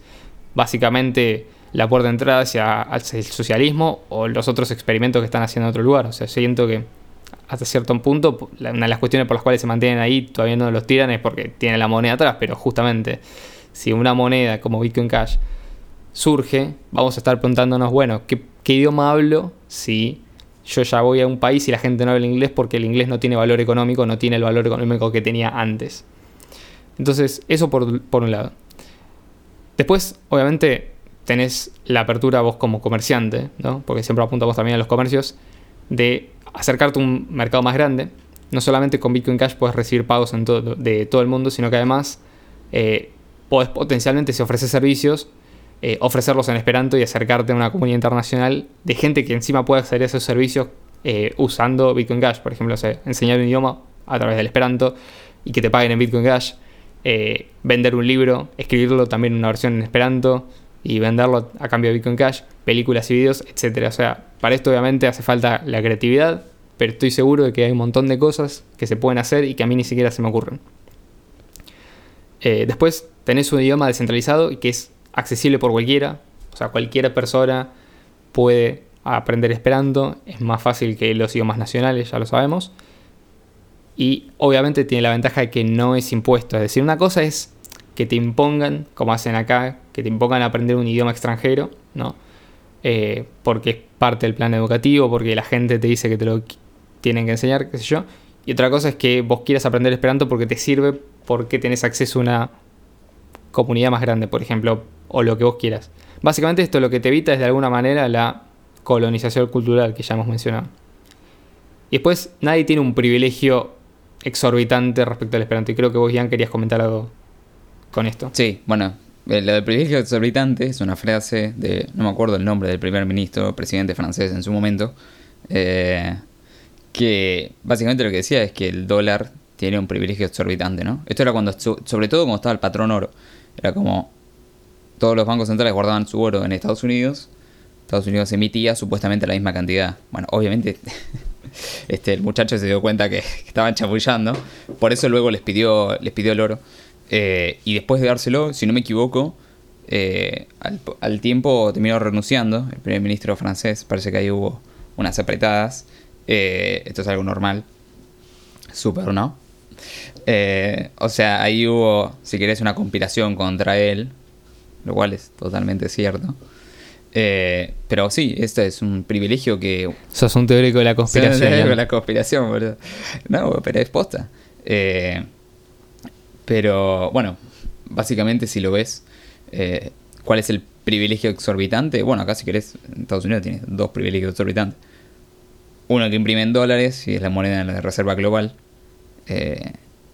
básicamente la puerta de entrada hacia, el socialismo o los otros experimentos que están haciendo en otro lugar. O sea, siento que hasta cierto punto, una de las cuestiones por las cuales se mantienen ahí, todavía no los tiran, es porque tienen la moneda atrás, pero justamente si una moneda como Bitcoin Cash surge, vamos a estar preguntándonos, bueno, ¿qué, idioma hablo si yo ya voy a un país y la gente no habla inglés porque el inglés no tiene valor económico, no tiene el valor económico que tenía antes? Entonces, eso por, por un lado. Después, obviamente, tenés la apertura vos como comerciante, ¿no? Porque siempre apuntamos también a los comercios, de acercarte a un mercado más grande. No solamente con Bitcoin Cash puedes recibir pagos de todo el mundo, sino que además eh, potencialmente, si ofreces servicios, eh, ofrecerlos en Esperanto y acercarte a una comunidad internacional de gente que encima puede acceder a esos servicios eh, usando Bitcoin Cash. Por ejemplo, enseñar un idioma a través del Esperanto y que te paguen en Bitcoin Cash. vender un libro, escribirlo también en una versión en Esperanto y venderlo a cambio de Bitcoin Cash, películas y videos, etc. O sea, para esto obviamente hace falta la creatividad, pero estoy seguro de que hay un montón de cosas que se pueden hacer y que a mí ni siquiera se me ocurren. Eh, después tenés un idioma descentralizado y que es accesible por cualquiera, o sea, cualquier persona puede aprender esperando, es más fácil que los idiomas nacionales, ya lo sabemos. Y obviamente tiene la ventaja de que no es impuesto, es decir, una cosa es que te impongan, como hacen acá, que te impongan aprender un idioma extranjero, ¿no? Eh, porque es parte del plan educativo, porque la gente te dice que te lo tienen que enseñar, qué sé yo. Y otra cosa es que vos quieras aprender Esperanto porque te sirve, porque tenés acceso a una comunidad más grande, por ejemplo, o lo que vos quieras. Básicamente esto lo que te evita es de alguna manera la colonización cultural que ya hemos mencionado. Y después nadie tiene un privilegio exorbitante respecto al Esperanto. Y creo que vos, Ian, querías comentar algo con esto. Sí, bueno, eh, lo del privilegio exorbitante es una frase de, no me acuerdo el nombre del primer ministro, presidente francés en su momento, eh, que básicamente lo que decía es que el dólar tiene un privilegio exorbitante, ¿no? Esto era cuando, sobre todo cuando estaba el patrón oro, era como todos los bancos centrales guardaban su oro en Estados Unidos, Estados Unidos emitía supuestamente la misma cantidad. Bueno, obviamente este, el muchacho se dio cuenta que, estaban chapullando, por eso luego les pidió, les pidió el oro. Eh, y después de dárselo, si no me equivoco, eh, al, tiempo terminó renunciando. El primer ministro francés, parece que ahí hubo unas apretadas. Eh, esto es algo normal. Súper, ¿no? O sea, ahí hubo, si querés, una conspiración contra él. Lo cual es totalmente cierto. pero sí, este es un privilegio que. Sos un teórico de la conspiración. Un teórico de la conspiración, boludo. No, pero es posta. Eh, pero bueno, básicamente si lo ves, eh, ¿cuál es el privilegio exorbitante? Bueno, acá si querés, Estados Unidos tiene dos privilegios exorbitantes. Uno que imprime en dólares y es la moneda de la reserva global.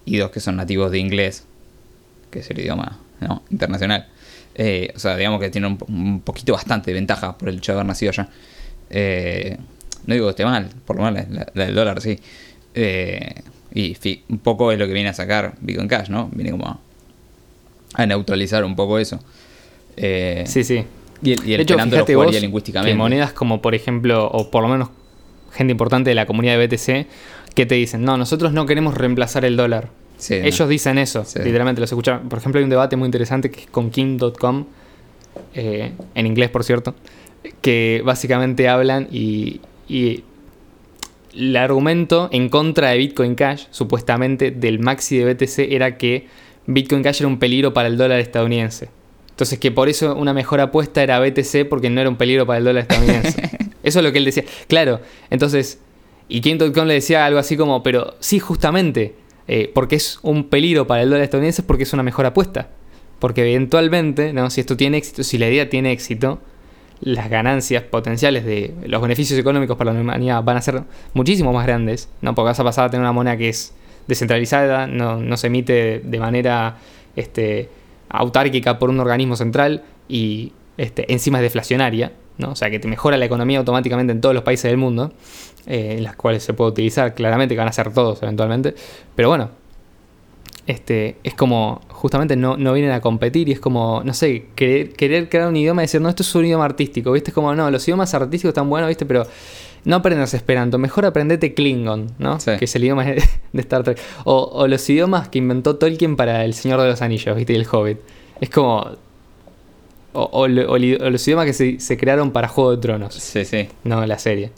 Eh, y dos que son nativos de inglés, que es el idioma internacional. Eh, o sea, digamos que tiene un, poquito bastante de ventaja por el hecho de haber nacido allá. no digo que esté mal, por lo menos la, del dólar sí. Y un poco es lo que viene a sacar Bitcoin Cash, ¿no? Viene como a, neutralizar un poco eso. Eh, sí, sí. Y el, y el hecho, fíjate vos lingüísticamente. monedas como, por ejemplo, o por lo menos gente importante de la comunidad de BTC, que te dicen, no, nosotros no queremos reemplazar el dólar. Ellos dicen eso, literalmente los escuchan. Por ejemplo, hay un debate muy interesante que es con King.com, eh, en inglés por cierto, que básicamente hablan y el argumento en contra de Bitcoin Cash, supuestamente del maxi de BTC, era que Bitcoin Cash era un peligro para el dólar estadounidense. Entonces que por eso una mejor apuesta era BTC porque no era un peligro para el dólar estadounidense. eso es lo que él decía. Claro, entonces, y King.com le decía algo así como, pero sí, justamente, eh, porque es un peligro para el dólar estadounidense porque es una mejor apuesta. Porque eventualmente, ¿no? si esto tiene éxito, si la idea tiene éxito, las ganancias potenciales de los beneficios económicos para la humanidad van a ser muchísimo más grandes, ¿no? Porque vas a pasar a tener una moneda que es descentralizada, no, se emite de manera este, autárquica por un organismo central y este, encima es deflacionaria, ¿no? O sea que te mejora la economía automáticamente en todos los países del mundo, eh, en las cuales se puede utilizar, claramente que van a ser todos eventualmente, pero bueno, este, es como, justamente no, no, vienen a competir y es como, no sé, querer, querer crear un idioma y decir, no, esto es un idioma artístico, ¿viste? Es como, no, los idiomas artísticos están buenos, ¿viste? Pero no aprendas Esperanto, mejor aprendete Klingon, ¿no? Sí. Que es el idioma de Star Trek. O, o los idiomas que inventó Tolkien para El Señor de los Anillos, ¿viste? Y el Hobbit. Es como... O, los idiomas que se, se crearon para Juego de Tronos, Sí, sí. no la serie.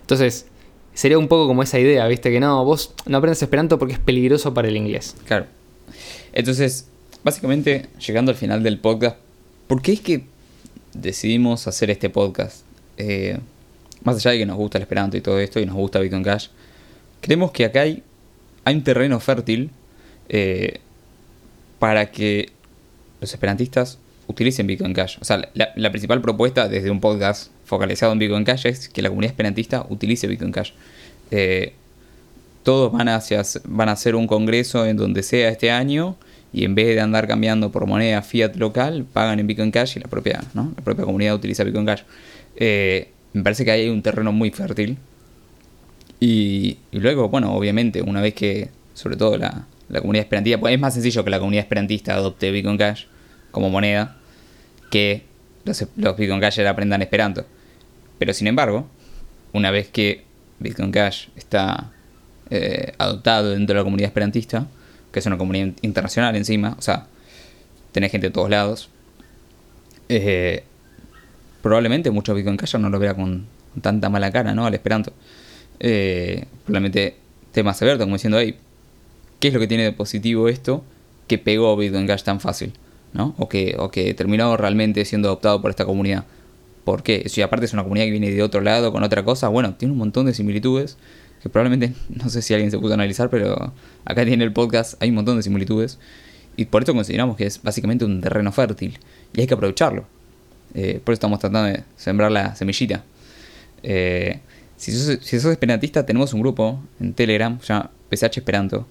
Entonces, sería un poco como esa idea, ¿viste? Que no, vos no aprendas Esperanto porque es peligroso para el inglés. Claro. Entonces, básicamente, llegando al final del podcast, ¿por qué es que decidimos hacer este podcast? Eh, más allá de que nos gusta el Esperanto y todo esto, y nos gusta Bitcoin Cash, creemos que acá hay, hay un terreno fértil eh, para que los esperantistas utilicen Bitcoin Cash. O sea, la, principal propuesta desde un podcast focalizado en Bitcoin Cash es que la comunidad esperantista utilice Bitcoin Cash. Eh, todos van, van a hacer un congreso en donde sea este año y en vez de andar cambiando por moneda fiat local, pagan en Bitcoin Cash y la propia, ¿no? la propia comunidad utiliza Bitcoin Cash. Eh, me parece que hay un terreno muy fértil. Y, luego, bueno, obviamente, una vez que, sobre todo la, la comunidad esperantista, pues es más sencillo que la comunidad esperantista adopte Bitcoin Cash como moneda que los, Bitcoin Cashers aprendan Esperanto. Pero sin embargo, una vez que Bitcoin Cash está eh, adoptado dentro de la comunidad esperantista, que es una comunidad internacional encima, o sea, tenés gente de todos lados, eh, probablemente muchos Bitcoin Cashers no lo con, con tanta mala cara, ¿no? Al Esperanto. Eh, probablemente temas abiertos, como diciendo, hey, ¿qué es lo que tiene de positivo esto que pegó Bitcoin Cash tan fácil? ¿No? O que, o que terminó realmente siendo adoptado por esta comunidad. ¿Por qué? Si aparte es una comunidad que viene de otro lado con otra cosa, bueno, tiene un montón de similitudes que probablemente, no sé si alguien se puso analizar, pero acá tiene el podcast, hay un montón de similitudes. Y por eso consideramos que es básicamente un terreno fértil y hay que aprovecharlo. Eh, por eso estamos tratando de sembrar la semillita. Eh, si, sos, si esperantista, tenemos un grupo en Telegram, llama PSH Esperanto,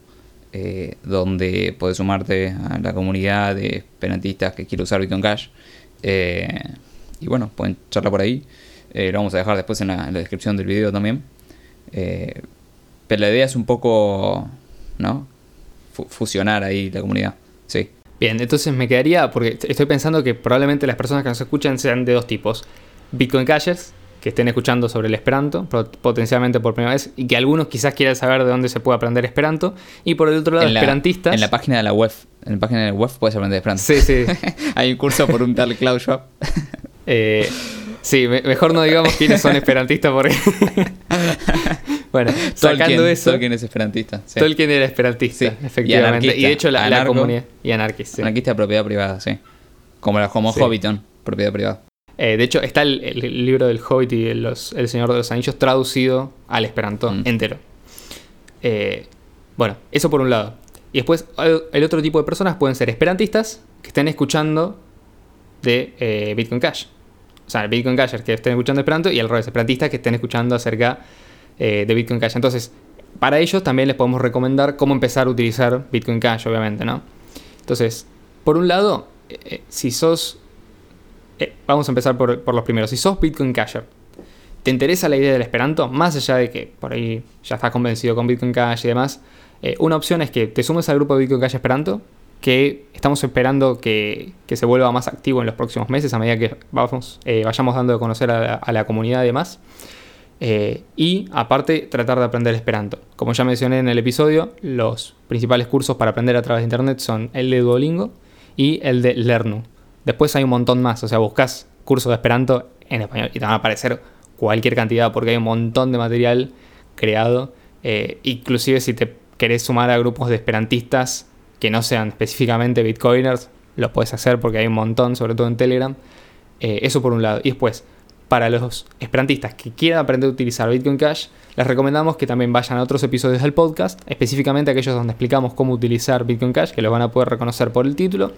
eh, donde podés sumarte a la comunidad de esperantistas que quiere usar Bitcoin Cash. Eh, y bueno, pueden charlar por ahí. Eh, lo vamos a dejar después en la, descripción del video también. Pero la idea es un poco, ¿no? Fu- fusionar ahí la comunidad. Sí. Bien, entonces me quedaría, porque estoy pensando que probablemente las personas que nos escuchan sean de dos tipos. Bitcoin Cashers, que estén escuchando sobre el Esperanto, potencialmente por primera vez, y que algunos quizás quieran saber de dónde se puede aprender Esperanto. Y por el otro lado, en, la, esperantistas. en la página de la web. En la página de la web puedes aprender Esperanto. Sí, sí. Hay un curso por un tal Klaus Schwab. Eh, sí, me- mejor no digamos quiénes son esperantistas porque... bueno, sacando Tolkien, eso... Tolkien es esperantista. sí. Tolkien era esperantista, Sí, efectivamente. Y, de hecho la, la comunidad... Y anarquista, sí. Anarquista de propiedad privada, sí. Como, la, como Sí. Hobbiton, propiedad privada. Eh, de hecho, está el, el libro del Hobbit y el, los- el Señor de los Anillos traducido al Esperanto Mm. entero. Eh, bueno, eso por un lado. Y después, el otro tipo de personas pueden ser esperantistas que estén escuchando de eh, Bitcoin Cash. O sea, Bitcoin Cashers que estén escuchando Esperanto y al revés, esperantistas que estén escuchando acerca de Bitcoin Cash. Entonces, para ellos también les podemos recomendar cómo empezar a utilizar Bitcoin Cash, obviamente, ¿no? Entonces, por un lado, si sos eh, vamos a empezar por, los primeros. Si sos Bitcoin Casher, ¿te interesa la idea del Esperanto? Más allá de que por ahí ya estás convencido con Bitcoin Cash y demás, eh, una opción es que te sumes al grupo de Bitcoin Cash Esperanto, que estamos esperando que, se vuelva más activo en los próximos meses a medida que vamos, eh, vayamos dando a conocer a la, la comunidad y demás. Y aparte, tratar de aprender Esperanto. Como ya mencioné en el episodio, los principales cursos para aprender a través de internet son el de Duolingo y el de Lernu. Después hay un montón más, o sea, buscas cursos de Esperanto en español y te van a aparecer cualquier cantidad porque hay un montón de material creado. Eh, inclusive si te querés sumar a grupos de esperantistas que no sean específicamente bitcoiners, lo puedes hacer porque hay un montón, sobre todo en Telegram. Eh, eso por un lado. Y después, para los esperantistas que quieran aprender a utilizar Bitcoin Cash, les recomendamos que también vayan a otros episodios del podcast, específicamente aquellos donde explicamos cómo utilizar Bitcoin Cash, que los van a poder reconocer por el título.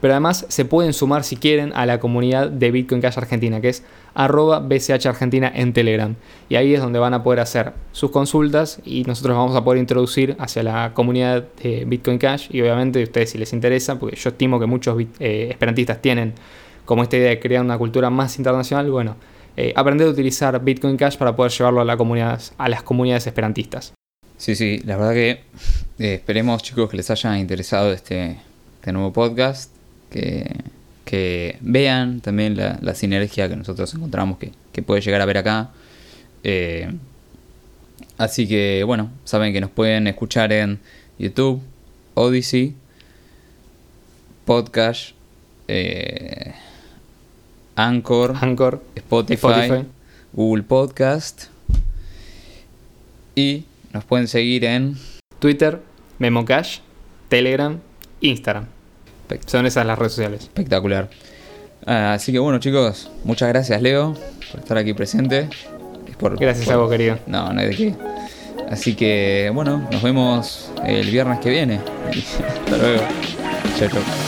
Pero además se pueden sumar si quieren a la comunidad de Bitcoin Cash Argentina, que es arroba BCH Argentina en Telegram. Y ahí es donde van a poder hacer sus consultas y nosotros vamos a poder introducir hacia la comunidad de Bitcoin Cash. Y obviamente ustedes si les interesa, porque yo estimo que muchos eh, esperantistas tienen como esta idea de crear una cultura más internacional, bueno, eh, aprender a utilizar Bitcoin Cash para poder llevarlo a, la comunidad, a las comunidades esperantistas. Sí, sí, la verdad que eh, esperemos chicos que les haya interesado este, este nuevo podcast, que, que vean también la, la sinergia que nosotros encontramos que, que puede llegar a ver acá. Eh, así que bueno, saben que nos pueden escuchar en YouTube, Odyssey, Podcast, eh, Anchor, Anchor, Spotify, Spotify. Google Podcast. Y nos pueden seguir en... Twitter, Memocash, Telegram, Instagram. Son esas las redes sociales. Espectacular. Ah, así que bueno chicos, muchas gracias Leo por estar aquí presente. Por- Gracias por- a vos, querido. No, no hay de qué. Así que bueno, nos vemos el viernes que viene. Hasta luego. Chao, chao.